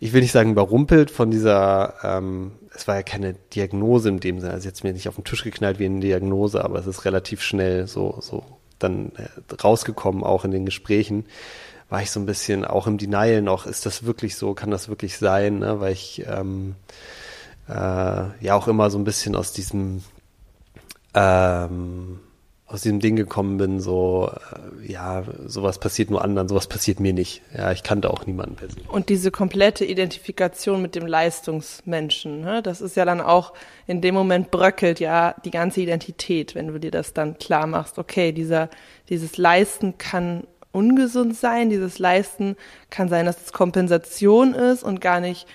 ich will nicht sagen überrumpelt von dieser, ähm, es war ja keine Diagnose in dem Sinne, also jetzt mir nicht auf den Tisch geknallt wie eine Diagnose, aber es ist relativ schnell so, so dann äh, rausgekommen, auch in den Gesprächen, war ich so ein bisschen auch im Denial noch, ist das wirklich so, kann das wirklich sein, ne? weil ich ähm, äh, ja auch immer so ein bisschen aus diesem ähm, aus diesem Ding gekommen bin, so, äh, ja, sowas passiert nur anderen, sowas passiert mir nicht. Ja, ich kannte auch niemanden persönlich. Und diese komplette Identifikation mit dem Leistungsmenschen, ne, das ist ja dann auch, in dem Moment bröckelt ja die ganze Identität, wenn du dir das dann klar machst, okay, dieser, dieses Leisten kann ungesund sein, dieses Leisten kann sein, dass es Kompensation ist und gar nicht,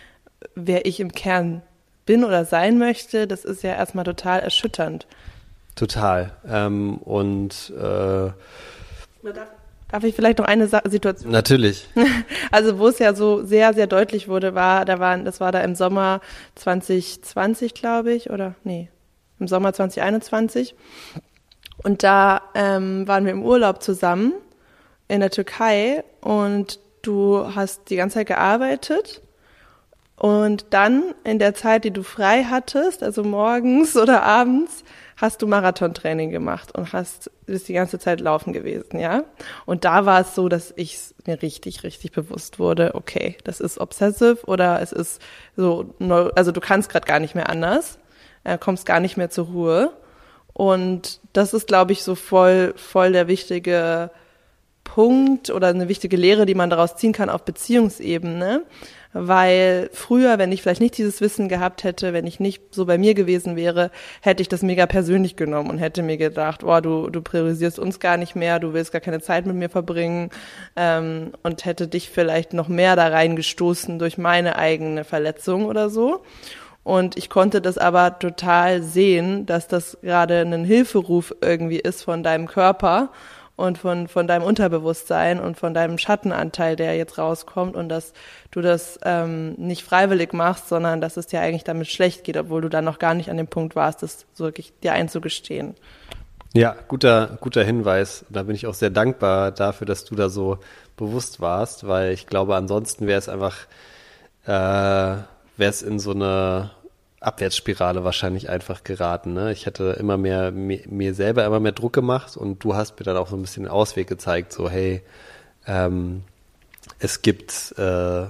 wer ich im Kern bin oder sein möchte, das ist ja erstmal total erschütternd. Total. Ähm, und äh, darf, ich vielleicht noch eine Sa Situation? Natürlich. Also wo es ja so sehr, sehr deutlich wurde, war, da waren, das war da im Sommer 2020, glaube ich, oder nee, im Sommer 2021. Und da ähm, waren wir im Urlaub zusammen in der Türkei und du hast die ganze Zeit gearbeitet und dann in der Zeit, die du frei hattest, also morgens oder abends, hast du Marathontraining gemacht und hast bist die ganze Zeit laufen gewesen, ja? Und da war es so, dass ich mir richtig, richtig bewusst wurde, okay, das ist obsessive oder es ist so, also du kannst gerade gar nicht mehr anders, äh, kommst gar nicht mehr zur Ruhe. Und das ist, glaube ich, so voll, voll der wichtige Punkt oder eine wichtige Lehre, die man daraus ziehen kann auf Beziehungsebene weil früher, wenn ich vielleicht nicht dieses Wissen gehabt hätte, wenn ich nicht so bei mir gewesen wäre, hätte ich das mega persönlich genommen und hätte mir gedacht, oh, du, du priorisierst uns gar nicht mehr, du willst gar keine Zeit mit mir verbringen ähm, und hätte dich vielleicht noch mehr da reingestoßen durch meine eigene Verletzung oder so. Und ich konnte das aber total sehen, dass das gerade ein Hilferuf irgendwie ist von deinem Körper und von, von deinem Unterbewusstsein und von deinem Schattenanteil, der jetzt rauskommt und dass du das ähm, nicht freiwillig machst, sondern dass es dir eigentlich damit schlecht geht, obwohl du dann noch gar nicht an dem Punkt warst, das wirklich dir einzugestehen. Ja, guter, guter Hinweis. Da bin ich auch sehr dankbar dafür, dass du da so bewusst warst, weil ich glaube, ansonsten wäre es einfach, äh, wäre es in so eine Abwärtsspirale wahrscheinlich einfach geraten. Ne? Ich hatte immer mehr, mir, mir, selber immer mehr Druck gemacht und du hast mir dann auch so ein bisschen den Ausweg gezeigt, so hey, ähm, es gibt äh,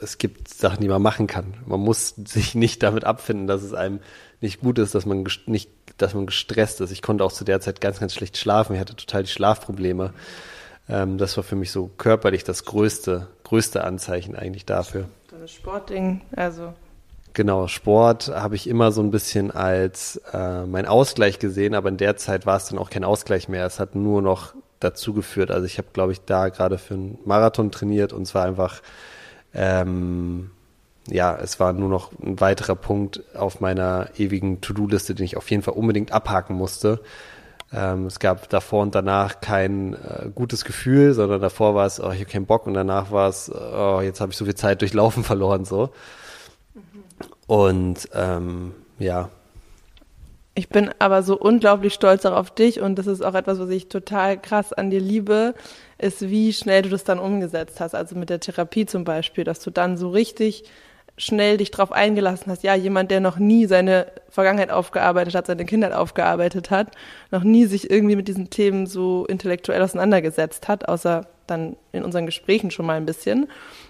es gibt Sachen, die man machen kann. Man muss sich nicht damit abfinden, dass es einem nicht gut ist, dass man nicht, dass man gestresst ist. Ich konnte auch zu der Zeit ganz, ganz schlecht schlafen. Ich hatte total die Schlafprobleme. Ähm, das war für mich so körperlich das größte, größte Anzeichen eigentlich dafür. Ein Sportding, also Genau, Sport habe ich immer so ein bisschen als äh, mein Ausgleich gesehen, aber in der Zeit war es dann auch kein Ausgleich mehr. Es hat nur noch dazu geführt. Also ich habe, glaube ich, da gerade für einen Marathon trainiert und zwar einfach, ähm, ja, es war nur noch ein weiterer Punkt auf meiner ewigen To-Do-Liste, den ich auf jeden Fall unbedingt abhaken musste. Ähm, es gab davor und danach kein äh, gutes Gefühl, sondern davor war es, oh, ich habe keinen Bock und danach war es, oh, jetzt habe ich so viel Zeit durch Laufen verloren so. Und ähm, ja. Ich bin aber so unglaublich stolz auch auf dich und das ist auch etwas, was ich total krass an dir liebe, ist, wie schnell du das dann umgesetzt hast. Also mit der Therapie zum Beispiel, dass du dann so richtig schnell dich drauf eingelassen hast. Ja, jemand, der noch nie seine Vergangenheit aufgearbeitet hat, seine Kindheit aufgearbeitet hat, noch nie sich irgendwie mit diesen Themen so intellektuell auseinandergesetzt hat, außer dann in unseren Gesprächen schon mal ein bisschen.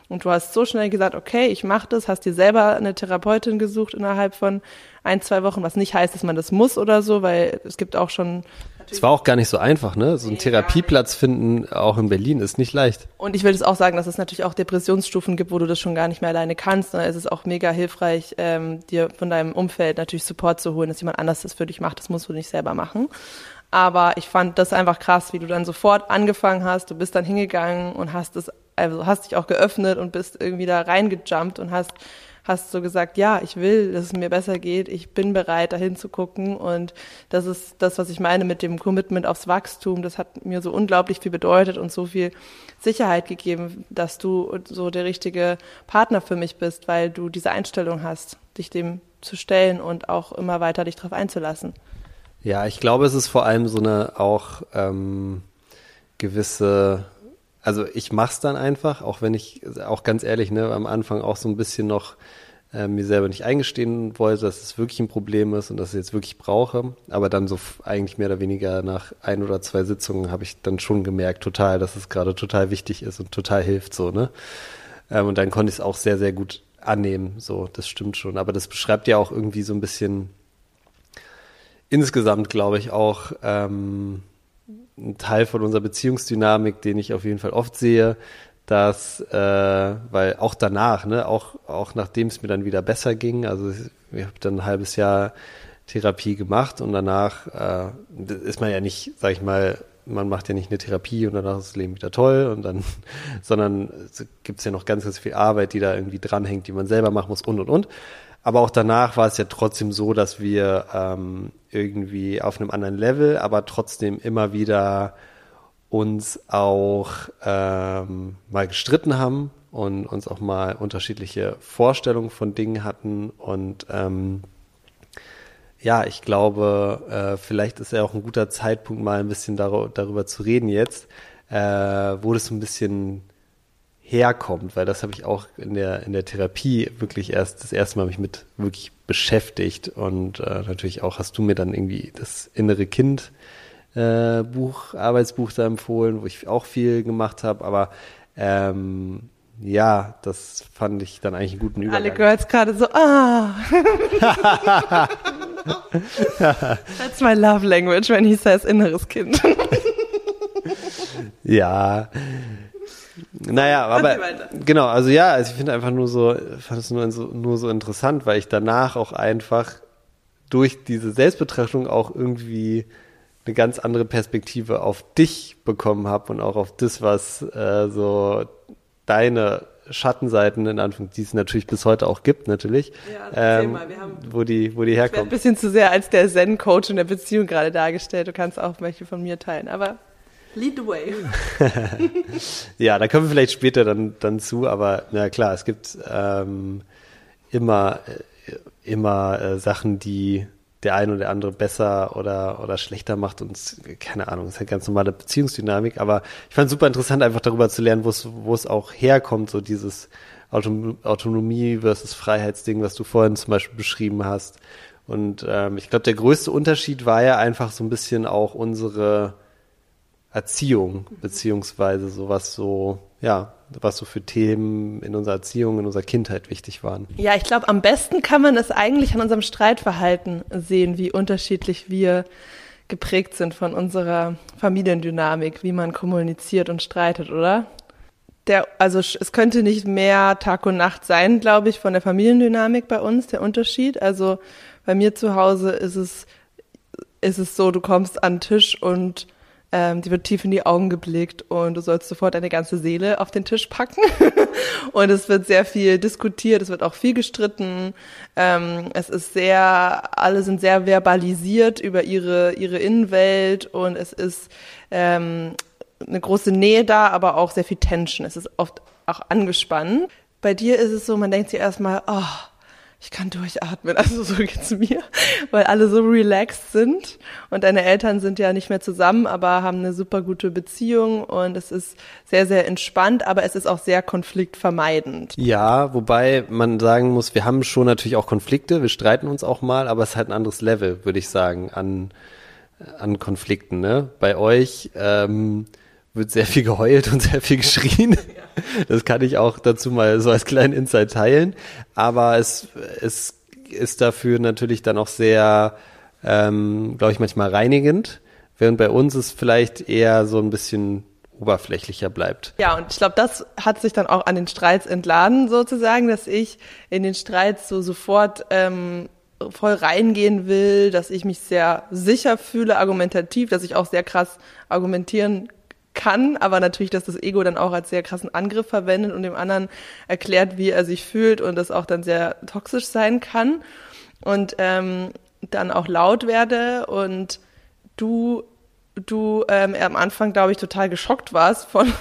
Und du hast so schnell gesagt, okay, ich mache das, hast dir selber eine Therapeutin gesucht innerhalb von ein, zwei Wochen, was nicht heißt, dass man das muss oder so, weil es gibt auch schon es war auch gar nicht so einfach, ne? So einen Therapieplatz finden, auch in Berlin, ist nicht leicht. Und ich würde es auch sagen, dass es natürlich auch Depressionsstufen gibt, wo du das schon gar nicht mehr alleine kannst. Und da ist es auch mega hilfreich, ähm, dir von deinem Umfeld natürlich Support zu holen, dass jemand anders das für dich macht. Das musst du nicht selber machen. Aber ich fand das einfach krass, wie du dann sofort angefangen hast. Du bist dann hingegangen und hast es, also hast dich auch geöffnet und bist irgendwie da reingejumpt und hast, hast so gesagt, ja, ich will, dass es mir besser geht. Ich bin bereit, dahin zu gucken. Und das ist das, was ich meine mit dem Commitment aufs Wachstum. Das hat mir so unglaublich viel bedeutet und so viel Sicherheit gegeben, dass du so der richtige Partner für mich bist, weil du diese Einstellung hast, dich dem zu stellen und auch immer weiter dich darauf einzulassen. Ja, ich glaube, es ist vor allem so eine auch ähm, gewisse also ich mach's dann einfach, auch wenn ich, auch ganz ehrlich, ne, am Anfang auch so ein bisschen noch äh, mir selber nicht eingestehen wollte, dass es wirklich ein Problem ist und dass ich es jetzt wirklich brauche. Aber dann so eigentlich mehr oder weniger nach ein oder zwei Sitzungen habe ich dann schon gemerkt, total, dass es gerade total wichtig ist und total hilft so, ne? Ähm, und dann konnte ich es auch sehr, sehr gut annehmen. So, das stimmt schon. Aber das beschreibt ja auch irgendwie so ein bisschen insgesamt, glaube ich, auch ähm, ein Teil von unserer Beziehungsdynamik, den ich auf jeden Fall oft sehe, dass, äh, weil auch danach, ne, auch, auch nachdem es mir dann wieder besser ging, also ich habe dann ein halbes Jahr Therapie gemacht und danach äh, ist man ja nicht, sag ich mal, man macht ja nicht eine Therapie und danach ist das Leben wieder toll und dann, sondern es gibt ja noch ganz, ganz viel Arbeit, die da irgendwie dranhängt, die man selber machen muss und und und. Aber auch danach war es ja trotzdem so, dass wir ähm, irgendwie auf einem anderen Level, aber trotzdem immer wieder uns auch ähm, mal gestritten haben und uns auch mal unterschiedliche Vorstellungen von Dingen hatten. Und ähm, ja, ich glaube, äh, vielleicht ist ja auch ein guter Zeitpunkt, mal ein bisschen dar darüber zu reden jetzt, äh, wo das ein bisschen herkommt, weil das habe ich auch in der in der Therapie wirklich erst das erste Mal mich mit wirklich beschäftigt und äh, natürlich auch hast du mir dann irgendwie das innere Kind äh, Buch, Arbeitsbuch da empfohlen, wo ich auch viel gemacht habe, aber ähm, ja, das fand ich dann eigentlich einen guten Übergang. Alle Girls gerade so, ah. That's my love language when he says inneres Kind. ja. Naja, aber genau, also ja, also ich finde einfach nur so, fand es nur, nur so interessant, weil ich danach auch einfach durch diese Selbstbetrachtung auch irgendwie eine ganz andere Perspektive auf dich bekommen habe und auch auf das, was äh, so deine Schattenseiten in Anführungszeichen, die es natürlich bis heute auch gibt, natürlich. Ja, ähm, mal, wir haben, wo die, wo die herkommen. ein bisschen zu sehr als der Zen-Coach in der Beziehung gerade dargestellt. Du kannst auch welche von mir teilen, aber lead the way. ja, da kommen wir vielleicht später dann, dann zu, aber na klar, es gibt ähm, immer, äh, immer äh, Sachen, die der eine oder der andere besser oder, oder schlechter macht und keine Ahnung, ist halt ganz normale Beziehungsdynamik, aber ich fand es super interessant, einfach darüber zu lernen, wo es, wo es auch herkommt, so dieses Autonomie versus Freiheitsding, was du vorhin zum Beispiel beschrieben hast. Und ähm, ich glaube, der größte Unterschied war ja einfach so ein bisschen auch unsere Erziehung, beziehungsweise sowas so, ja, was so für Themen in unserer Erziehung, in unserer Kindheit wichtig waren. Ja, ich glaube, am besten kann man es eigentlich an unserem Streitverhalten sehen, wie unterschiedlich wir geprägt sind von unserer Familiendynamik, wie man kommuniziert und streitet, oder? Der, also es könnte nicht mehr Tag und Nacht sein, glaube ich, von der Familiendynamik bei uns, der Unterschied. Also bei mir zu Hause ist es, ist es so, du kommst an den Tisch und ähm, die wird tief in die Augen geblickt und du sollst sofort deine ganze Seele auf den Tisch packen. und es wird sehr viel diskutiert, es wird auch viel gestritten. Ähm, es ist sehr, alle sind sehr verbalisiert über ihre, ihre Innenwelt und es ist ähm, eine große Nähe da, aber auch sehr viel Tension. Es ist oft auch angespannt. Bei dir ist es so, man denkt sich erstmal, oh, ich kann durchatmen. Also so geht's mir, weil alle so relaxed sind und deine Eltern sind ja nicht mehr zusammen, aber haben eine super gute Beziehung und es ist sehr, sehr entspannt, aber es ist auch sehr konfliktvermeidend. Ja, wobei man sagen muss, wir haben schon natürlich auch Konflikte, wir streiten uns auch mal, aber es ist halt ein anderes Level, würde ich sagen, an, an Konflikten. Ne? Bei euch ähm, wird sehr viel geheult und sehr viel geschrien. Das kann ich auch dazu mal so als kleinen Insight teilen. Aber es, es ist dafür natürlich dann auch sehr, ähm, glaube ich, manchmal reinigend. Während bei uns es vielleicht eher so ein bisschen oberflächlicher bleibt. Ja, und ich glaube, das hat sich dann auch an den Streits entladen, sozusagen, dass ich in den Streits so sofort ähm, voll reingehen will, dass ich mich sehr sicher fühle, argumentativ, dass ich auch sehr krass argumentieren kann, aber natürlich, dass das Ego dann auch als sehr krassen Angriff verwendet und dem anderen erklärt, wie er sich fühlt und das auch dann sehr toxisch sein kann. Und ähm, dann auch laut werde und du du ähm, am Anfang glaube ich total geschockt warst von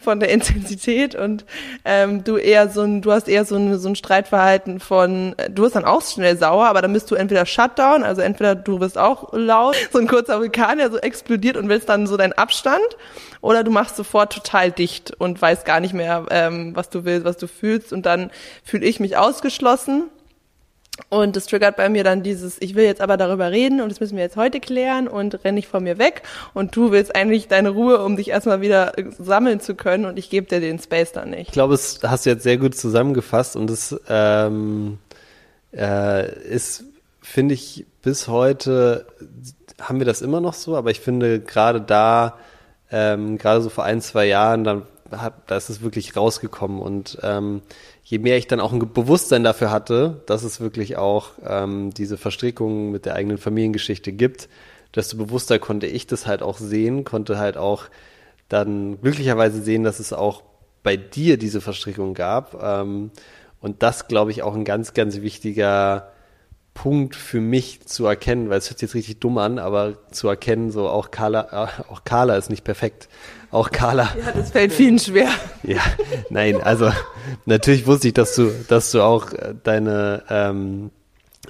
von der Intensität und ähm, du eher so ein, du hast eher so ein, so ein Streitverhalten von, du wirst dann auch schnell sauer, aber dann bist du entweder Shutdown, also entweder du wirst auch laut, so ein kurzer Vulkan, der so explodiert und willst dann so deinen Abstand, oder du machst sofort total dicht und weißt gar nicht mehr, ähm, was du willst, was du fühlst und dann fühle ich mich ausgeschlossen und das triggert bei mir dann dieses, ich will jetzt aber darüber reden und das müssen wir jetzt heute klären und renne ich von mir weg und du willst eigentlich deine Ruhe, um dich erstmal wieder sammeln zu können und ich gebe dir den Space dann nicht. Ich glaube, es hast du jetzt sehr gut zusammengefasst und es ähm, äh, ist, finde ich, bis heute haben wir das immer noch so, aber ich finde gerade da, ähm, gerade so vor ein, zwei Jahren, dann hat, da ist es wirklich rausgekommen und ähm, je mehr ich dann auch ein Bewusstsein dafür hatte, dass es wirklich auch ähm, diese Verstrickungen mit der eigenen Familiengeschichte gibt, desto bewusster konnte ich das halt auch sehen, konnte halt auch dann glücklicherweise sehen, dass es auch bei dir diese Verstrickung gab. Ähm, und das, glaube ich, auch ein ganz, ganz wichtiger Punkt für mich zu erkennen, weil es hört sich jetzt richtig dumm an, aber zu erkennen, so auch Carla, äh, auch Carla ist nicht perfekt. Auch Carla. Ja, das fällt vielen schwer. Ja, nein, also natürlich wusste ich, dass du, dass du auch äh, deine ähm,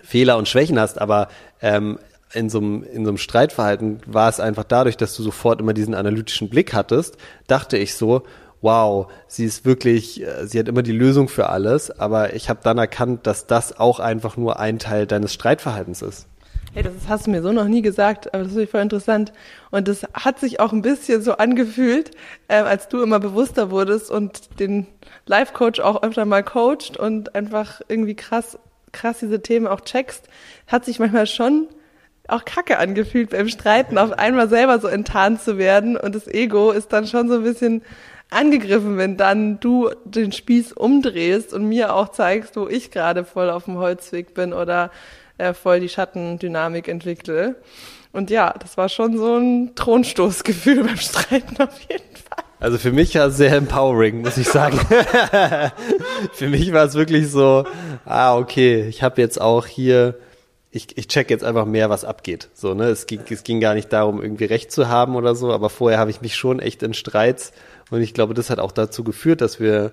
Fehler und Schwächen hast, aber ähm, in so, einem, in so einem Streitverhalten war es einfach dadurch, dass du sofort immer diesen analytischen Blick hattest, dachte ich so, wow, sie ist wirklich, äh, sie hat immer die Lösung für alles, aber ich habe dann erkannt, dass das auch einfach nur ein Teil deines Streitverhaltens ist. Hey, das hast du mir so noch nie gesagt, aber das finde ich voll interessant. Und das hat sich auch ein bisschen so angefühlt, äh, als du immer bewusster wurdest und den Life-Coach auch öfter mal coacht und einfach irgendwie krass, krass diese Themen auch checkst, hat sich manchmal schon auch kacke angefühlt beim Streiten, auf einmal selber so enttarnt zu werden und das Ego ist dann schon so ein bisschen angegriffen, wenn dann du den Spieß umdrehst und mir auch zeigst, wo ich gerade voll auf dem Holzweg bin oder äh, voll die Schattendynamik entwickle. Und ja, das war schon so ein Thronstoßgefühl beim Streiten auf jeden Fall. Also für mich war es sehr empowering, muss ich sagen. für mich war es wirklich so, ah, okay, ich habe jetzt auch hier, ich, ich check jetzt einfach mehr, was abgeht. So, ne? Es ging, es ging gar nicht darum, irgendwie Recht zu haben oder so, aber vorher habe ich mich schon echt in Streits und ich glaube, das hat auch dazu geführt, dass wir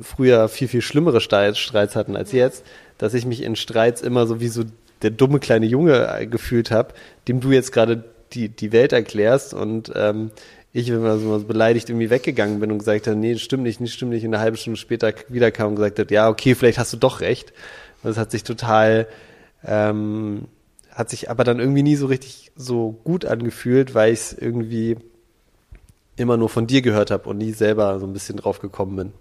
früher viel, viel schlimmere Streits hatten als jetzt, dass ich mich in Streits immer so wie so der dumme kleine Junge äh, gefühlt habe, dem du jetzt gerade die, die Welt erklärst und ähm, ich, wenn man so beleidigt irgendwie weggegangen bin und gesagt habe, nee, stimmt nicht, nicht stimmt nicht, und eine halbe Stunde später wiederkam und gesagt hat, ja, okay, vielleicht hast du doch recht. Das hat sich total, ähm, hat sich aber dann irgendwie nie so richtig so gut angefühlt, weil ich es irgendwie immer nur von dir gehört habe und nie selber so ein bisschen drauf gekommen bin.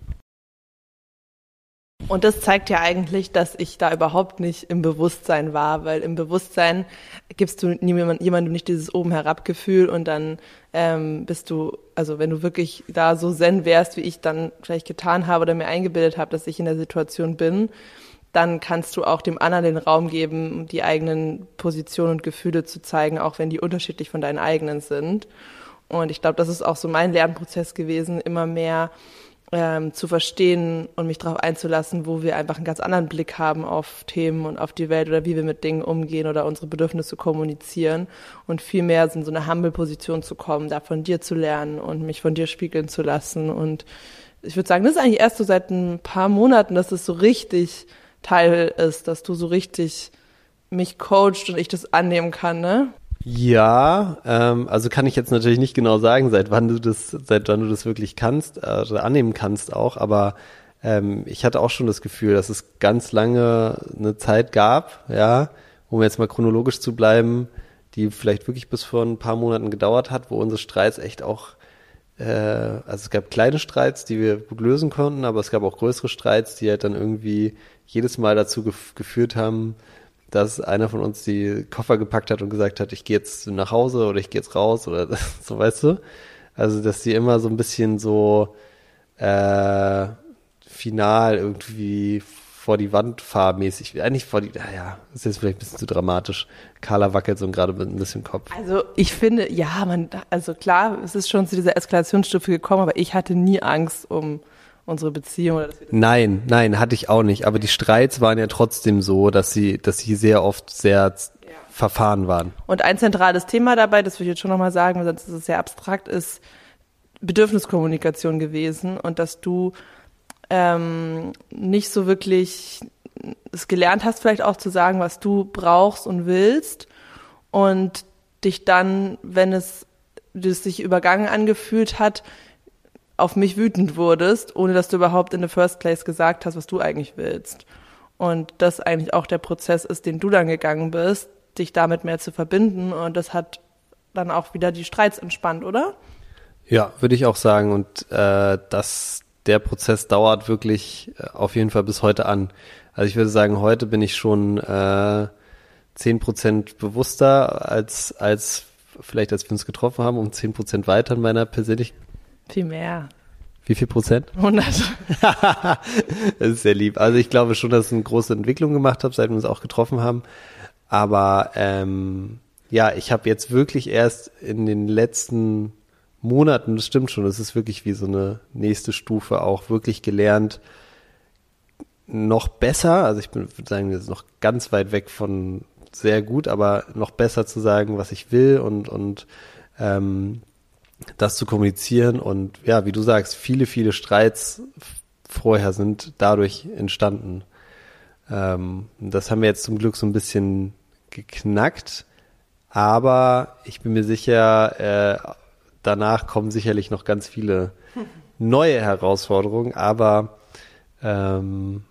Und das zeigt ja eigentlich, dass ich da überhaupt nicht im Bewusstsein war, weil im Bewusstsein gibst du jemandem nicht dieses oben herab Gefühl und dann ähm, bist du, also wenn du wirklich da so zen wärst, wie ich dann vielleicht getan habe oder mir eingebildet habe, dass ich in der Situation bin, dann kannst du auch dem anderen den Raum geben, die eigenen Positionen und Gefühle zu zeigen, auch wenn die unterschiedlich von deinen eigenen sind. Und ich glaube, das ist auch so mein Lernprozess gewesen, immer mehr ähm, zu verstehen und mich darauf einzulassen, wo wir einfach einen ganz anderen Blick haben auf Themen und auf die Welt oder wie wir mit Dingen umgehen oder unsere Bedürfnisse kommunizieren und viel mehr in so eine Humble-Position zu kommen, da von dir zu lernen und mich von dir spiegeln zu lassen. Und ich würde sagen, das ist eigentlich erst so seit ein paar Monaten, dass es so richtig Teil ist, dass du so richtig mich coacht und ich das annehmen kann, ne? Ja, ähm, also kann ich jetzt natürlich nicht genau sagen, seit wann du das, seit wann du das wirklich kannst äh, oder annehmen kannst auch, aber ähm, ich hatte auch schon das Gefühl, dass es ganz lange eine Zeit gab, ja, um jetzt mal chronologisch zu bleiben, die vielleicht wirklich bis vor ein paar Monaten gedauert hat, wo unsere Streits echt auch, äh, also es gab kleine Streits, die wir gut lösen konnten, aber es gab auch größere Streits, die halt dann irgendwie jedes Mal dazu gef geführt haben, dass einer von uns die Koffer gepackt hat und gesagt hat, ich gehe jetzt nach Hause oder ich gehe jetzt raus oder so, weißt du? Also, dass die immer so ein bisschen so äh, final irgendwie vor die Wand fahrmäßig, eigentlich vor die, naja, ist jetzt vielleicht ein bisschen zu dramatisch. Carla wackelt so gerade mit ein bisschen Kopf. Also ich finde, ja, man, also klar, es ist schon zu dieser Eskalationsstufe gekommen, aber ich hatte nie Angst um unsere Beziehung? Oder nein, nein, hatte ich auch nicht. Aber die Streits waren ja trotzdem so, dass sie, dass sie sehr oft sehr ja. verfahren waren. Und ein zentrales Thema dabei, das will ich jetzt schon nochmal sagen, sonst ist es sehr abstrakt, ist, Bedürfniskommunikation gewesen und dass du ähm, nicht so wirklich es gelernt hast, vielleicht auch zu sagen, was du brauchst und willst und dich dann, wenn es, es sich übergangen angefühlt hat, auf mich wütend wurdest, ohne dass du überhaupt in the first place gesagt hast, was du eigentlich willst. Und das eigentlich auch der Prozess ist, den du dann gegangen bist, dich damit mehr zu verbinden. Und das hat dann auch wieder die Streits entspannt, oder? Ja, würde ich auch sagen. Und äh, das, der Prozess dauert wirklich äh, auf jeden Fall bis heute an. Also ich würde sagen, heute bin ich schon äh, 10% bewusster als, als vielleicht als wir uns getroffen haben, um 10% weiter in meiner persönlichen. Viel mehr. Wie viel Prozent? 100. das ist sehr lieb. Also ich glaube schon, dass ich eine große Entwicklung gemacht habe, seit wir uns auch getroffen haben. Aber ähm, ja, ich habe jetzt wirklich erst in den letzten Monaten, das stimmt schon, das ist wirklich wie so eine nächste Stufe auch wirklich gelernt, noch besser, also ich bin, würde sagen, das ist noch ganz weit weg von sehr gut, aber noch besser zu sagen, was ich will und, und ähm, das zu kommunizieren. Und ja, wie du sagst, viele, viele Streits vorher sind dadurch entstanden. Ähm, das haben wir jetzt zum Glück so ein bisschen geknackt, aber ich bin mir sicher, äh, danach kommen sicherlich noch ganz viele neue Herausforderungen, aber ähm,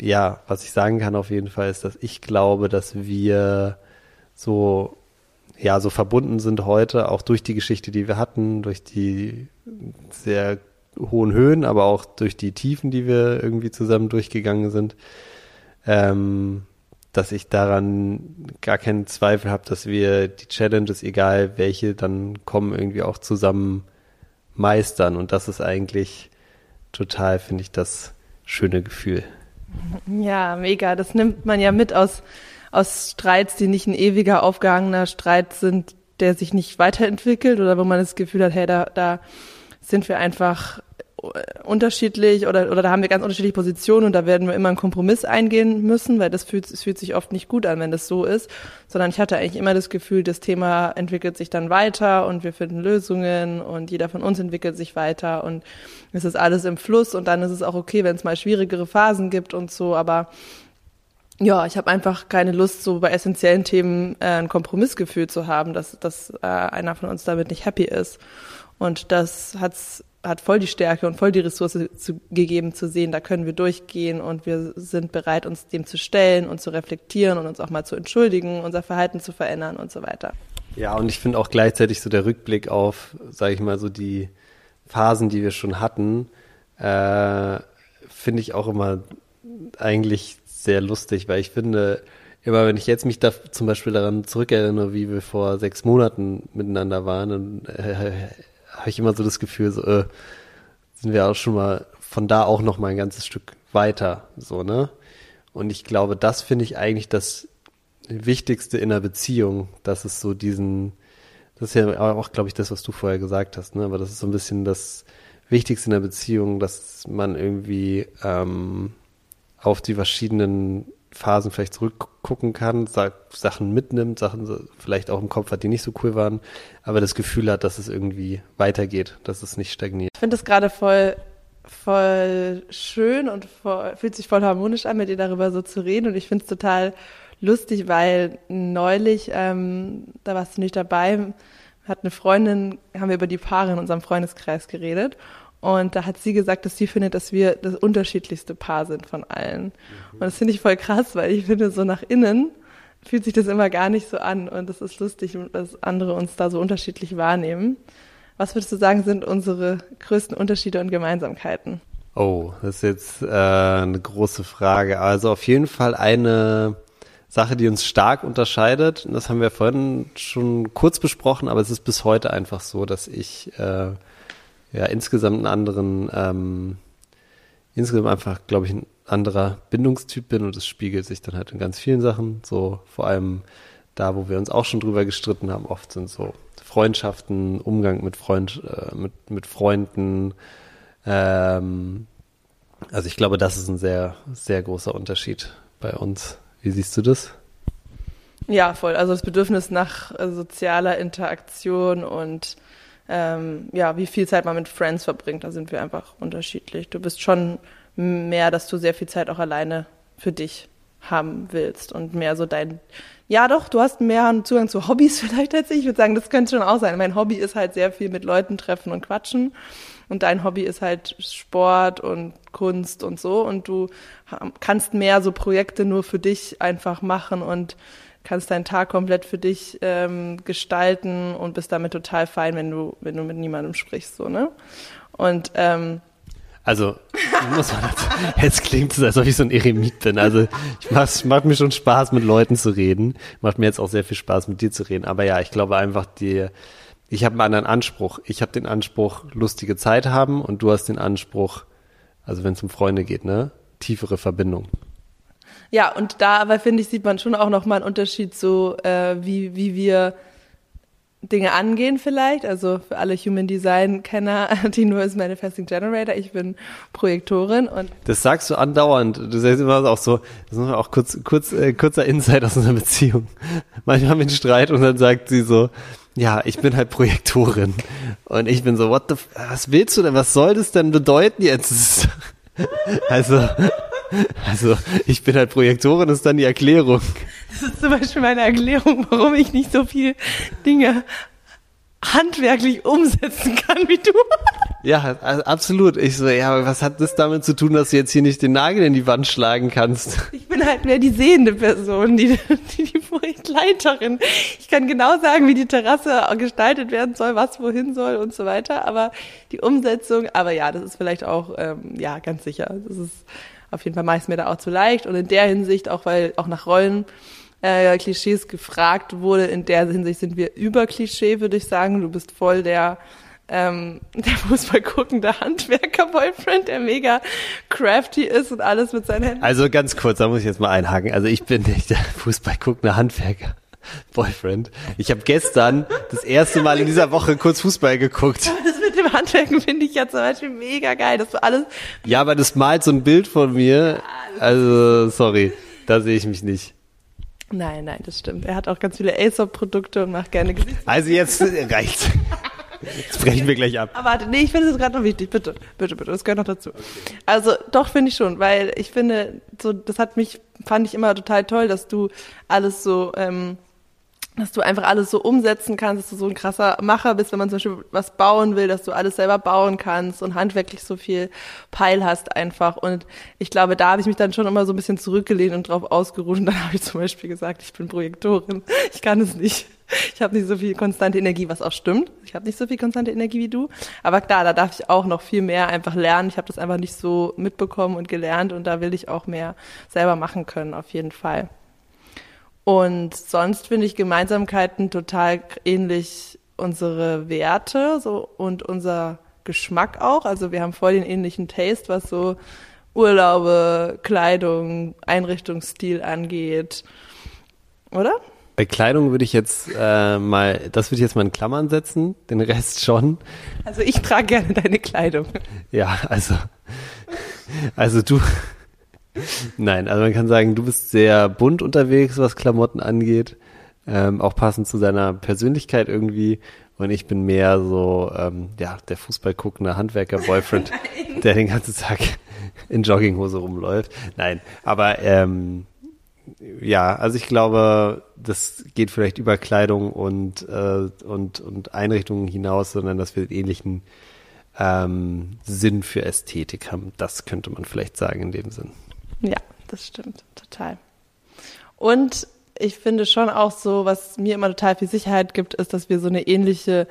ja, was ich sagen kann auf jeden Fall ist, dass ich glaube, dass wir so ja so verbunden sind heute auch durch die Geschichte, die wir hatten, durch die sehr hohen Höhen, aber auch durch die Tiefen, die wir irgendwie zusammen durchgegangen sind, ähm, dass ich daran gar keinen Zweifel habe, dass wir die Challenges, egal welche dann kommen, irgendwie auch zusammen meistern. Und das ist eigentlich total, finde ich, das schöne Gefühl. Ja, mega. Das nimmt man ja mit aus, aus Streits, die nicht ein ewiger aufgehangener Streit sind, der sich nicht weiterentwickelt oder wo man das Gefühl hat, hey, da, da sind wir einfach unterschiedlich oder, oder da haben wir ganz unterschiedliche Positionen und da werden wir immer einen Kompromiss eingehen müssen, weil das fühlt, es fühlt sich oft nicht gut an, wenn das so ist, sondern ich hatte eigentlich immer das Gefühl, das Thema entwickelt sich dann weiter und wir finden Lösungen und jeder von uns entwickelt sich weiter und es ist alles im Fluss und dann ist es auch okay, wenn es mal schwierigere Phasen gibt und so, aber ja, ich habe einfach keine Lust, so bei essentiellen Themen äh, ein Kompromissgefühl zu haben, dass, dass äh, einer von uns damit nicht happy ist. Und das hat's hat voll die Stärke und voll die Ressource zu, gegeben zu sehen, da können wir durchgehen und wir sind bereit, uns dem zu stellen und zu reflektieren und uns auch mal zu entschuldigen, unser Verhalten zu verändern und so weiter. Ja, und ich finde auch gleichzeitig so der Rückblick auf, sage ich mal, so die Phasen, die wir schon hatten, äh, finde ich auch immer eigentlich sehr lustig, weil ich finde, immer wenn ich jetzt mich da zum Beispiel daran zurückerinnere, wie wir vor sechs Monaten miteinander waren, dann äh, habe ich immer so das Gefühl, so, äh, sind wir auch schon mal von da auch noch mal ein ganzes Stück weiter, so, ne? Und ich glaube, das finde ich eigentlich das Wichtigste in einer Beziehung, dass es so diesen, das ist ja auch, glaube ich, das, was du vorher gesagt hast, ne? Aber das ist so ein bisschen das Wichtigste in der Beziehung, dass man irgendwie ähm, auf die verschiedenen Phasen vielleicht zurückgucken kann, Sachen mitnimmt, Sachen vielleicht auch im Kopf hat, die nicht so cool waren, aber das Gefühl hat, dass es irgendwie weitergeht, dass es nicht stagniert. Ich finde es gerade voll, voll schön und voll, fühlt sich voll harmonisch an, mit dir darüber so zu reden und ich finde es total lustig, weil neulich, ähm, da warst du nicht dabei, hat eine Freundin, haben wir über die Paare in unserem Freundeskreis geredet und da hat sie gesagt, dass sie findet, dass wir das unterschiedlichste Paar sind von allen. Mhm. Und das finde ich voll krass, weil ich finde, so nach innen fühlt sich das immer gar nicht so an. Und das ist lustig, dass andere uns da so unterschiedlich wahrnehmen. Was würdest du sagen, sind unsere größten Unterschiede und Gemeinsamkeiten? Oh, das ist jetzt äh, eine große Frage. Also auf jeden Fall eine Sache, die uns stark unterscheidet. Und das haben wir vorhin schon kurz besprochen, aber es ist bis heute einfach so, dass ich äh, ja insgesamt einen anderen, ähm, insgesamt einfach, glaube ich, ein anderer Bindungstyp bin und es spiegelt sich dann halt in ganz vielen Sachen. So vor allem da, wo wir uns auch schon drüber gestritten haben, oft sind so Freundschaften, Umgang mit Freund, äh, mit, mit Freunden. Ähm, also ich glaube, das ist ein sehr, sehr großer Unterschied bei uns. Wie siehst du das? Ja, voll. Also das Bedürfnis nach sozialer Interaktion und ähm, ja, wie viel Zeit man mit Friends verbringt. Da sind wir einfach unterschiedlich. Du bist schon mehr, dass du sehr viel Zeit auch alleine für dich haben willst und mehr so dein, ja doch, du hast mehr Zugang zu Hobbys vielleicht als ich. Ich würde sagen, das könnte schon auch sein. Mein Hobby ist halt sehr viel mit Leuten treffen und quatschen und dein Hobby ist halt Sport und Kunst und so und du kannst mehr so Projekte nur für dich einfach machen und kannst deinen Tag komplett für dich ähm, gestalten und bist damit total fein, wenn du, wenn du mit niemandem sprichst, so, ne? Und ähm, also, muss man jetzt klingt es, als ob ich so ein Eremit bin. Also, ich mach's, macht mir schon Spaß, mit Leuten zu reden. Macht mir jetzt auch sehr viel Spaß, mit dir zu reden. Aber ja, ich glaube einfach, die, ich habe einen anderen Anspruch. Ich habe den Anspruch, lustige Zeit haben und du hast den Anspruch, also wenn es um Freunde geht, ne, tiefere Verbindung. Ja, und da aber finde ich, sieht man schon auch nochmal einen Unterschied so, äh, wie, wie wir Dinge angehen vielleicht. Also für alle Human Design Kenner, Tino ist Manifesting Generator, ich bin Projektorin und das sagst du andauernd. Du sagst immer auch so, das ist auch kurz, kurz, äh, kurzer Insight aus unserer Beziehung. Manchmal haben wir einen Streit und dann sagt sie so, ja, ich bin halt Projektorin. Und ich bin so, what the, was willst du denn? Was soll das denn bedeuten jetzt? Also, also, ich bin halt Projektorin, das ist dann die Erklärung. Das ist zum Beispiel meine Erklärung, warum ich nicht so viele Dinge handwerklich umsetzen kann wie du. Ja, also absolut. Ich so, ja, aber was hat das damit zu tun, dass du jetzt hier nicht den Nagel in die Wand schlagen kannst? Ich bin halt mehr die sehende Person, die, die, die Projektleiterin. Ich kann genau sagen, wie die Terrasse gestaltet werden soll, was wohin soll und so weiter. Aber die Umsetzung, aber ja, das ist vielleicht auch, ähm, ja, ganz sicher. Das ist auf jeden Fall meist mir da auch zu leicht. Und in der Hinsicht, auch weil auch nach Rollen äh, Klischees gefragt wurde, in der Hinsicht sind wir über Klischee, würde ich sagen. Du bist voll der ähm, der Fußball guckende Handwerker-Boyfriend, der mega crafty ist und alles mit seinen Händen. Also ganz kurz, da muss ich jetzt mal einhaken. Also ich bin nicht der Fußball guckende Handwerker. Boyfriend. Ich habe gestern das erste Mal in dieser Woche kurz Fußball geguckt. Das mit dem Handwerken finde ich ja zum Beispiel mega geil, dass du alles. Ja, aber das malt so ein Bild von mir. Also, sorry, da sehe ich mich nicht. Nein, nein, das stimmt. Er hat auch ganz viele Aesop-Produkte und macht gerne Gesichter. Also jetzt reicht's. Jetzt brechen wir gleich ab. Aber warte, nee, ich finde es gerade noch wichtig. Bitte, bitte, bitte. Das gehört noch dazu. Also doch finde ich schon, weil ich finde, so das hat mich, fand ich immer total toll, dass du alles so ähm, dass du einfach alles so umsetzen kannst, dass du so ein krasser Macher bist, wenn man zum Beispiel was bauen will, dass du alles selber bauen kannst und handwerklich so viel Peil hast einfach. Und ich glaube, da habe ich mich dann schon immer so ein bisschen zurückgelehnt und drauf ausgeruht. Und dann habe ich zum Beispiel gesagt, ich bin Projektorin. Ich kann es nicht. Ich habe nicht so viel konstante Energie, was auch stimmt. Ich habe nicht so viel konstante Energie wie du. Aber klar, da darf ich auch noch viel mehr einfach lernen. Ich habe das einfach nicht so mitbekommen und gelernt und da will ich auch mehr selber machen können, auf jeden Fall. Und sonst finde ich Gemeinsamkeiten total ähnlich unsere Werte so und unser Geschmack auch. Also wir haben voll den ähnlichen Taste, was so Urlaube, Kleidung, Einrichtungsstil angeht. Oder? Bei Kleidung würde ich jetzt äh, mal, das würde ich jetzt mal in Klammern setzen, den Rest schon. Also ich trage gerne deine Kleidung. Ja, also, also du, Nein, also man kann sagen, du bist sehr bunt unterwegs, was Klamotten angeht. Ähm, auch passend zu deiner Persönlichkeit irgendwie. Und ich bin mehr so, ähm, ja, der Fußball guckende Handwerker-Boyfriend, der den ganzen Tag in Jogginghose rumläuft. Nein, aber ähm, ja, also ich glaube, das geht vielleicht über Kleidung und, äh, und, und Einrichtungen hinaus, sondern dass wir ähnlichen ähm, Sinn für Ästhetik haben. Das könnte man vielleicht sagen in dem Sinn. Ja, das stimmt, total. Und ich finde schon auch so, was mir immer total viel Sicherheit gibt, ist, dass wir so eine ähnliche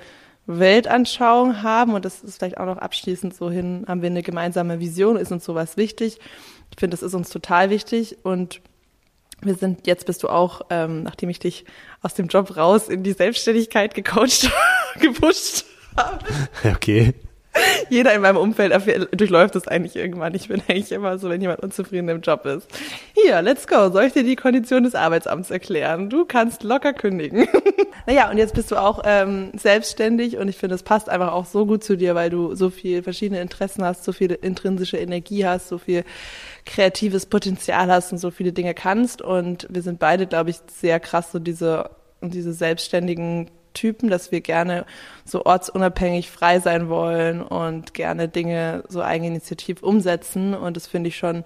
Weltanschauung haben und das ist vielleicht auch noch abschließend so hin, haben wir eine gemeinsame Vision, ist uns sowas wichtig. Ich finde, das ist uns total wichtig und wir sind, jetzt bist du auch, ähm, nachdem ich dich aus dem Job raus in die Selbstständigkeit gecoacht, gepusht habe. Okay. Jeder in meinem Umfeld durchläuft das eigentlich irgendwann. Ich bin eigentlich immer so, wenn jemand unzufrieden im Job ist. Hier, let's go. Soll ich dir die Kondition des Arbeitsamts erklären? Du kannst locker kündigen. naja, und jetzt bist du auch ähm, selbstständig und ich finde, es passt einfach auch so gut zu dir, weil du so viel verschiedene Interessen hast, so viel intrinsische Energie hast, so viel kreatives Potenzial hast und so viele Dinge kannst. Und wir sind beide, glaube ich, sehr krass so diese, diese selbstständigen Typen, dass wir gerne so ortsunabhängig frei sein wollen und gerne Dinge so eigeninitiativ umsetzen. Und das finde ich schon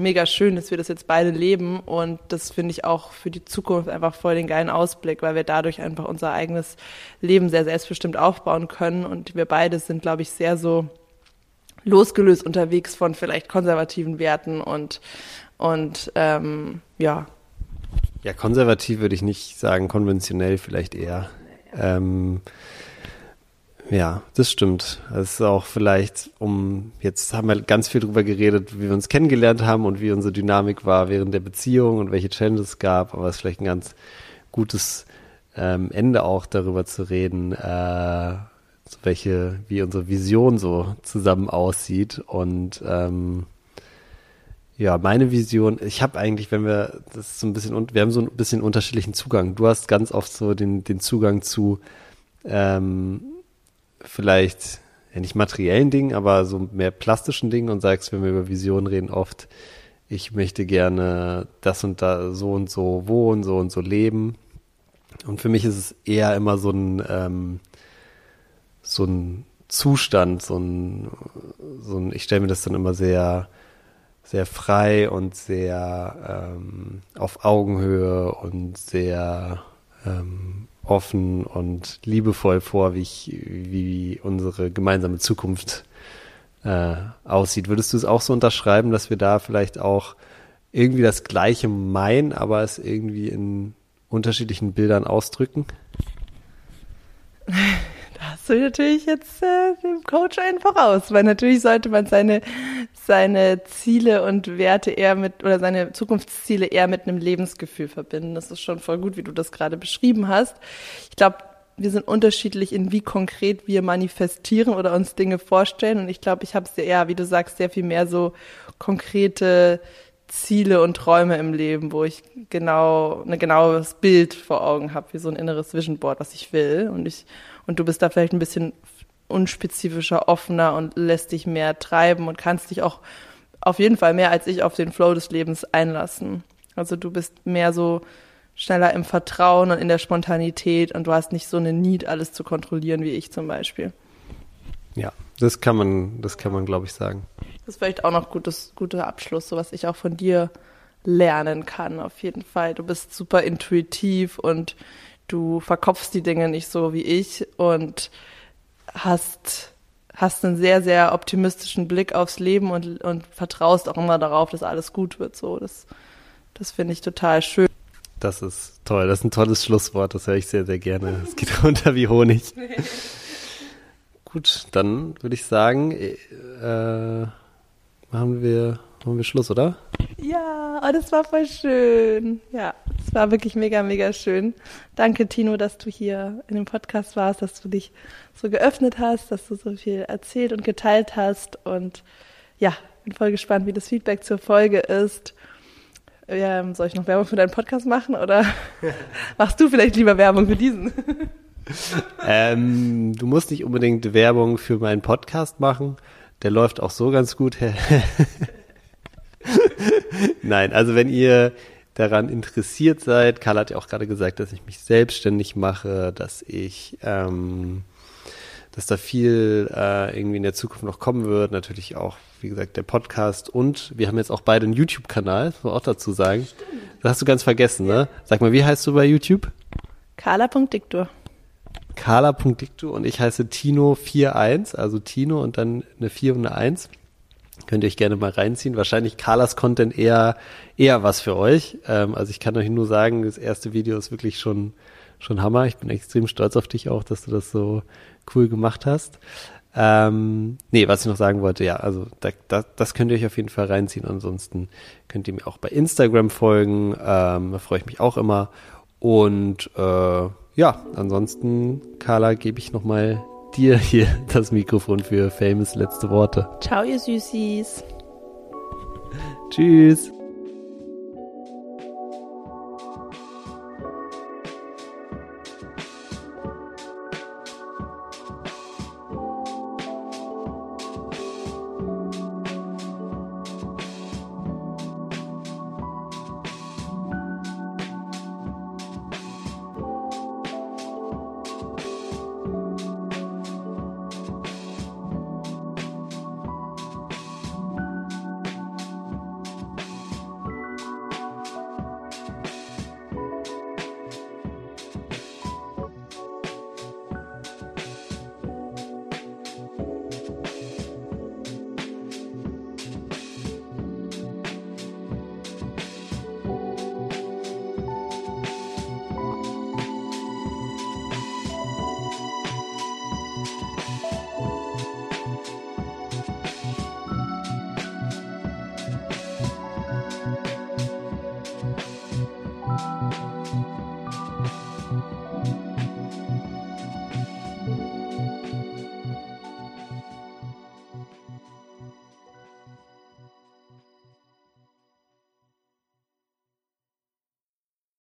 mega schön, dass wir das jetzt beide leben. Und das finde ich auch für die Zukunft einfach voll den geilen Ausblick, weil wir dadurch einfach unser eigenes Leben sehr selbstbestimmt aufbauen können. Und wir beide sind, glaube ich, sehr so losgelöst unterwegs von vielleicht konservativen Werten und, und ähm, ja. Ja, konservativ würde ich nicht sagen, konventionell vielleicht eher. Ähm, ja, das stimmt. Das ist auch vielleicht, um, jetzt haben wir ganz viel drüber geredet, wie wir uns kennengelernt haben und wie unsere Dynamik war während der Beziehung und welche Challenges es gab, aber es ist vielleicht ein ganz gutes ähm, Ende auch darüber zu reden, äh, welche, wie unsere Vision so zusammen aussieht und ähm, ja, meine Vision, ich habe eigentlich, wenn wir das so ein bisschen, wir haben so ein bisschen unterschiedlichen Zugang. Du hast ganz oft so den, den Zugang zu ähm, vielleicht ja nicht materiellen Dingen, aber so mehr plastischen Dingen und sagst, wenn wir über Visionen reden, oft, ich möchte gerne das und da so und so wohnen, so und so leben. Und für mich ist es eher immer so ein, ähm, so ein Zustand, so ein, so ein ich stelle mir das dann immer sehr, sehr frei und sehr ähm, auf Augenhöhe und sehr ähm, offen und liebevoll vor, wie, ich, wie unsere gemeinsame Zukunft äh, aussieht. Würdest du es auch so unterschreiben, dass wir da vielleicht auch irgendwie das Gleiche meinen, aber es irgendwie in unterschiedlichen Bildern ausdrücken? Da hast du natürlich jetzt äh, dem Coach einen voraus, weil natürlich sollte man seine, seine Ziele und Werte eher mit oder seine Zukunftsziele eher mit einem Lebensgefühl verbinden. Das ist schon voll gut, wie du das gerade beschrieben hast. Ich glaube, wir sind unterschiedlich in wie konkret wir manifestieren oder uns Dinge vorstellen. Und ich glaube, ich habe sehr, ja, wie du sagst, sehr viel mehr so konkrete Ziele und Träume im Leben, wo ich genau ein genaues Bild vor Augen habe, wie so ein inneres Vision Board, was ich will. Und ich und du bist da vielleicht ein bisschen unspezifischer, offener und lässt dich mehr treiben und kannst dich auch auf jeden Fall mehr als ich auf den Flow des Lebens einlassen. Also du bist mehr so schneller im Vertrauen und in der Spontanität und du hast nicht so eine Need, alles zu kontrollieren, wie ich zum Beispiel. Ja, das kann man, das kann man, glaube ich, sagen. Das ist vielleicht auch noch gutes, guter Abschluss, so was ich auch von dir lernen kann, auf jeden Fall. Du bist super intuitiv und du verkopfst die Dinge nicht so wie ich und hast, hast einen sehr, sehr optimistischen Blick aufs Leben und, und vertraust auch immer darauf, dass alles gut wird. So, das, das finde ich total schön. Das ist toll. Das ist ein tolles Schlusswort. Das höre ich sehr, sehr gerne. Es geht runter wie Honig. Gut, dann würde ich sagen, äh, machen wir Machen wir Schluss, oder? Ja, oh, das war voll schön. Ja, es war wirklich mega, mega schön. Danke, Tino, dass du hier in dem Podcast warst, dass du dich so geöffnet hast, dass du so viel erzählt und geteilt hast. Und ja, bin voll gespannt, wie das Feedback zur Folge ist. Ja, soll ich noch Werbung für deinen Podcast machen oder machst du vielleicht lieber Werbung für diesen? ähm, du musst nicht unbedingt Werbung für meinen Podcast machen. Der läuft auch so ganz gut. Nein, also wenn ihr daran interessiert seid, Karl hat ja auch gerade gesagt, dass ich mich selbstständig mache, dass ich, ähm, dass da viel äh, irgendwie in der Zukunft noch kommen wird. Natürlich auch, wie gesagt, der Podcast und wir haben jetzt auch beide einen YouTube-Kanal, muss man auch dazu sagen. Stimmt. Das hast du ganz vergessen, ne? Sag mal, wie heißt du bei YouTube? Carla.diktor. Carla.diktor und ich heiße Tino41, also Tino und dann eine 4 und eine 1. Könnt ihr euch gerne mal reinziehen. Wahrscheinlich Carlas Content eher, eher was für euch. Ähm, also ich kann euch nur sagen, das erste Video ist wirklich schon, schon Hammer. Ich bin extrem stolz auf dich auch, dass du das so cool gemacht hast. Ähm, nee, was ich noch sagen wollte, ja, also da, da, das könnt ihr euch auf jeden Fall reinziehen. Ansonsten könnt ihr mir auch bei Instagram folgen. Ähm, da freue ich mich auch immer. Und äh, ja, ansonsten, Carla, gebe ich nochmal dir hier das Mikrofon für famous letzte Worte. Ciao, ihr Süßis. Tschüss.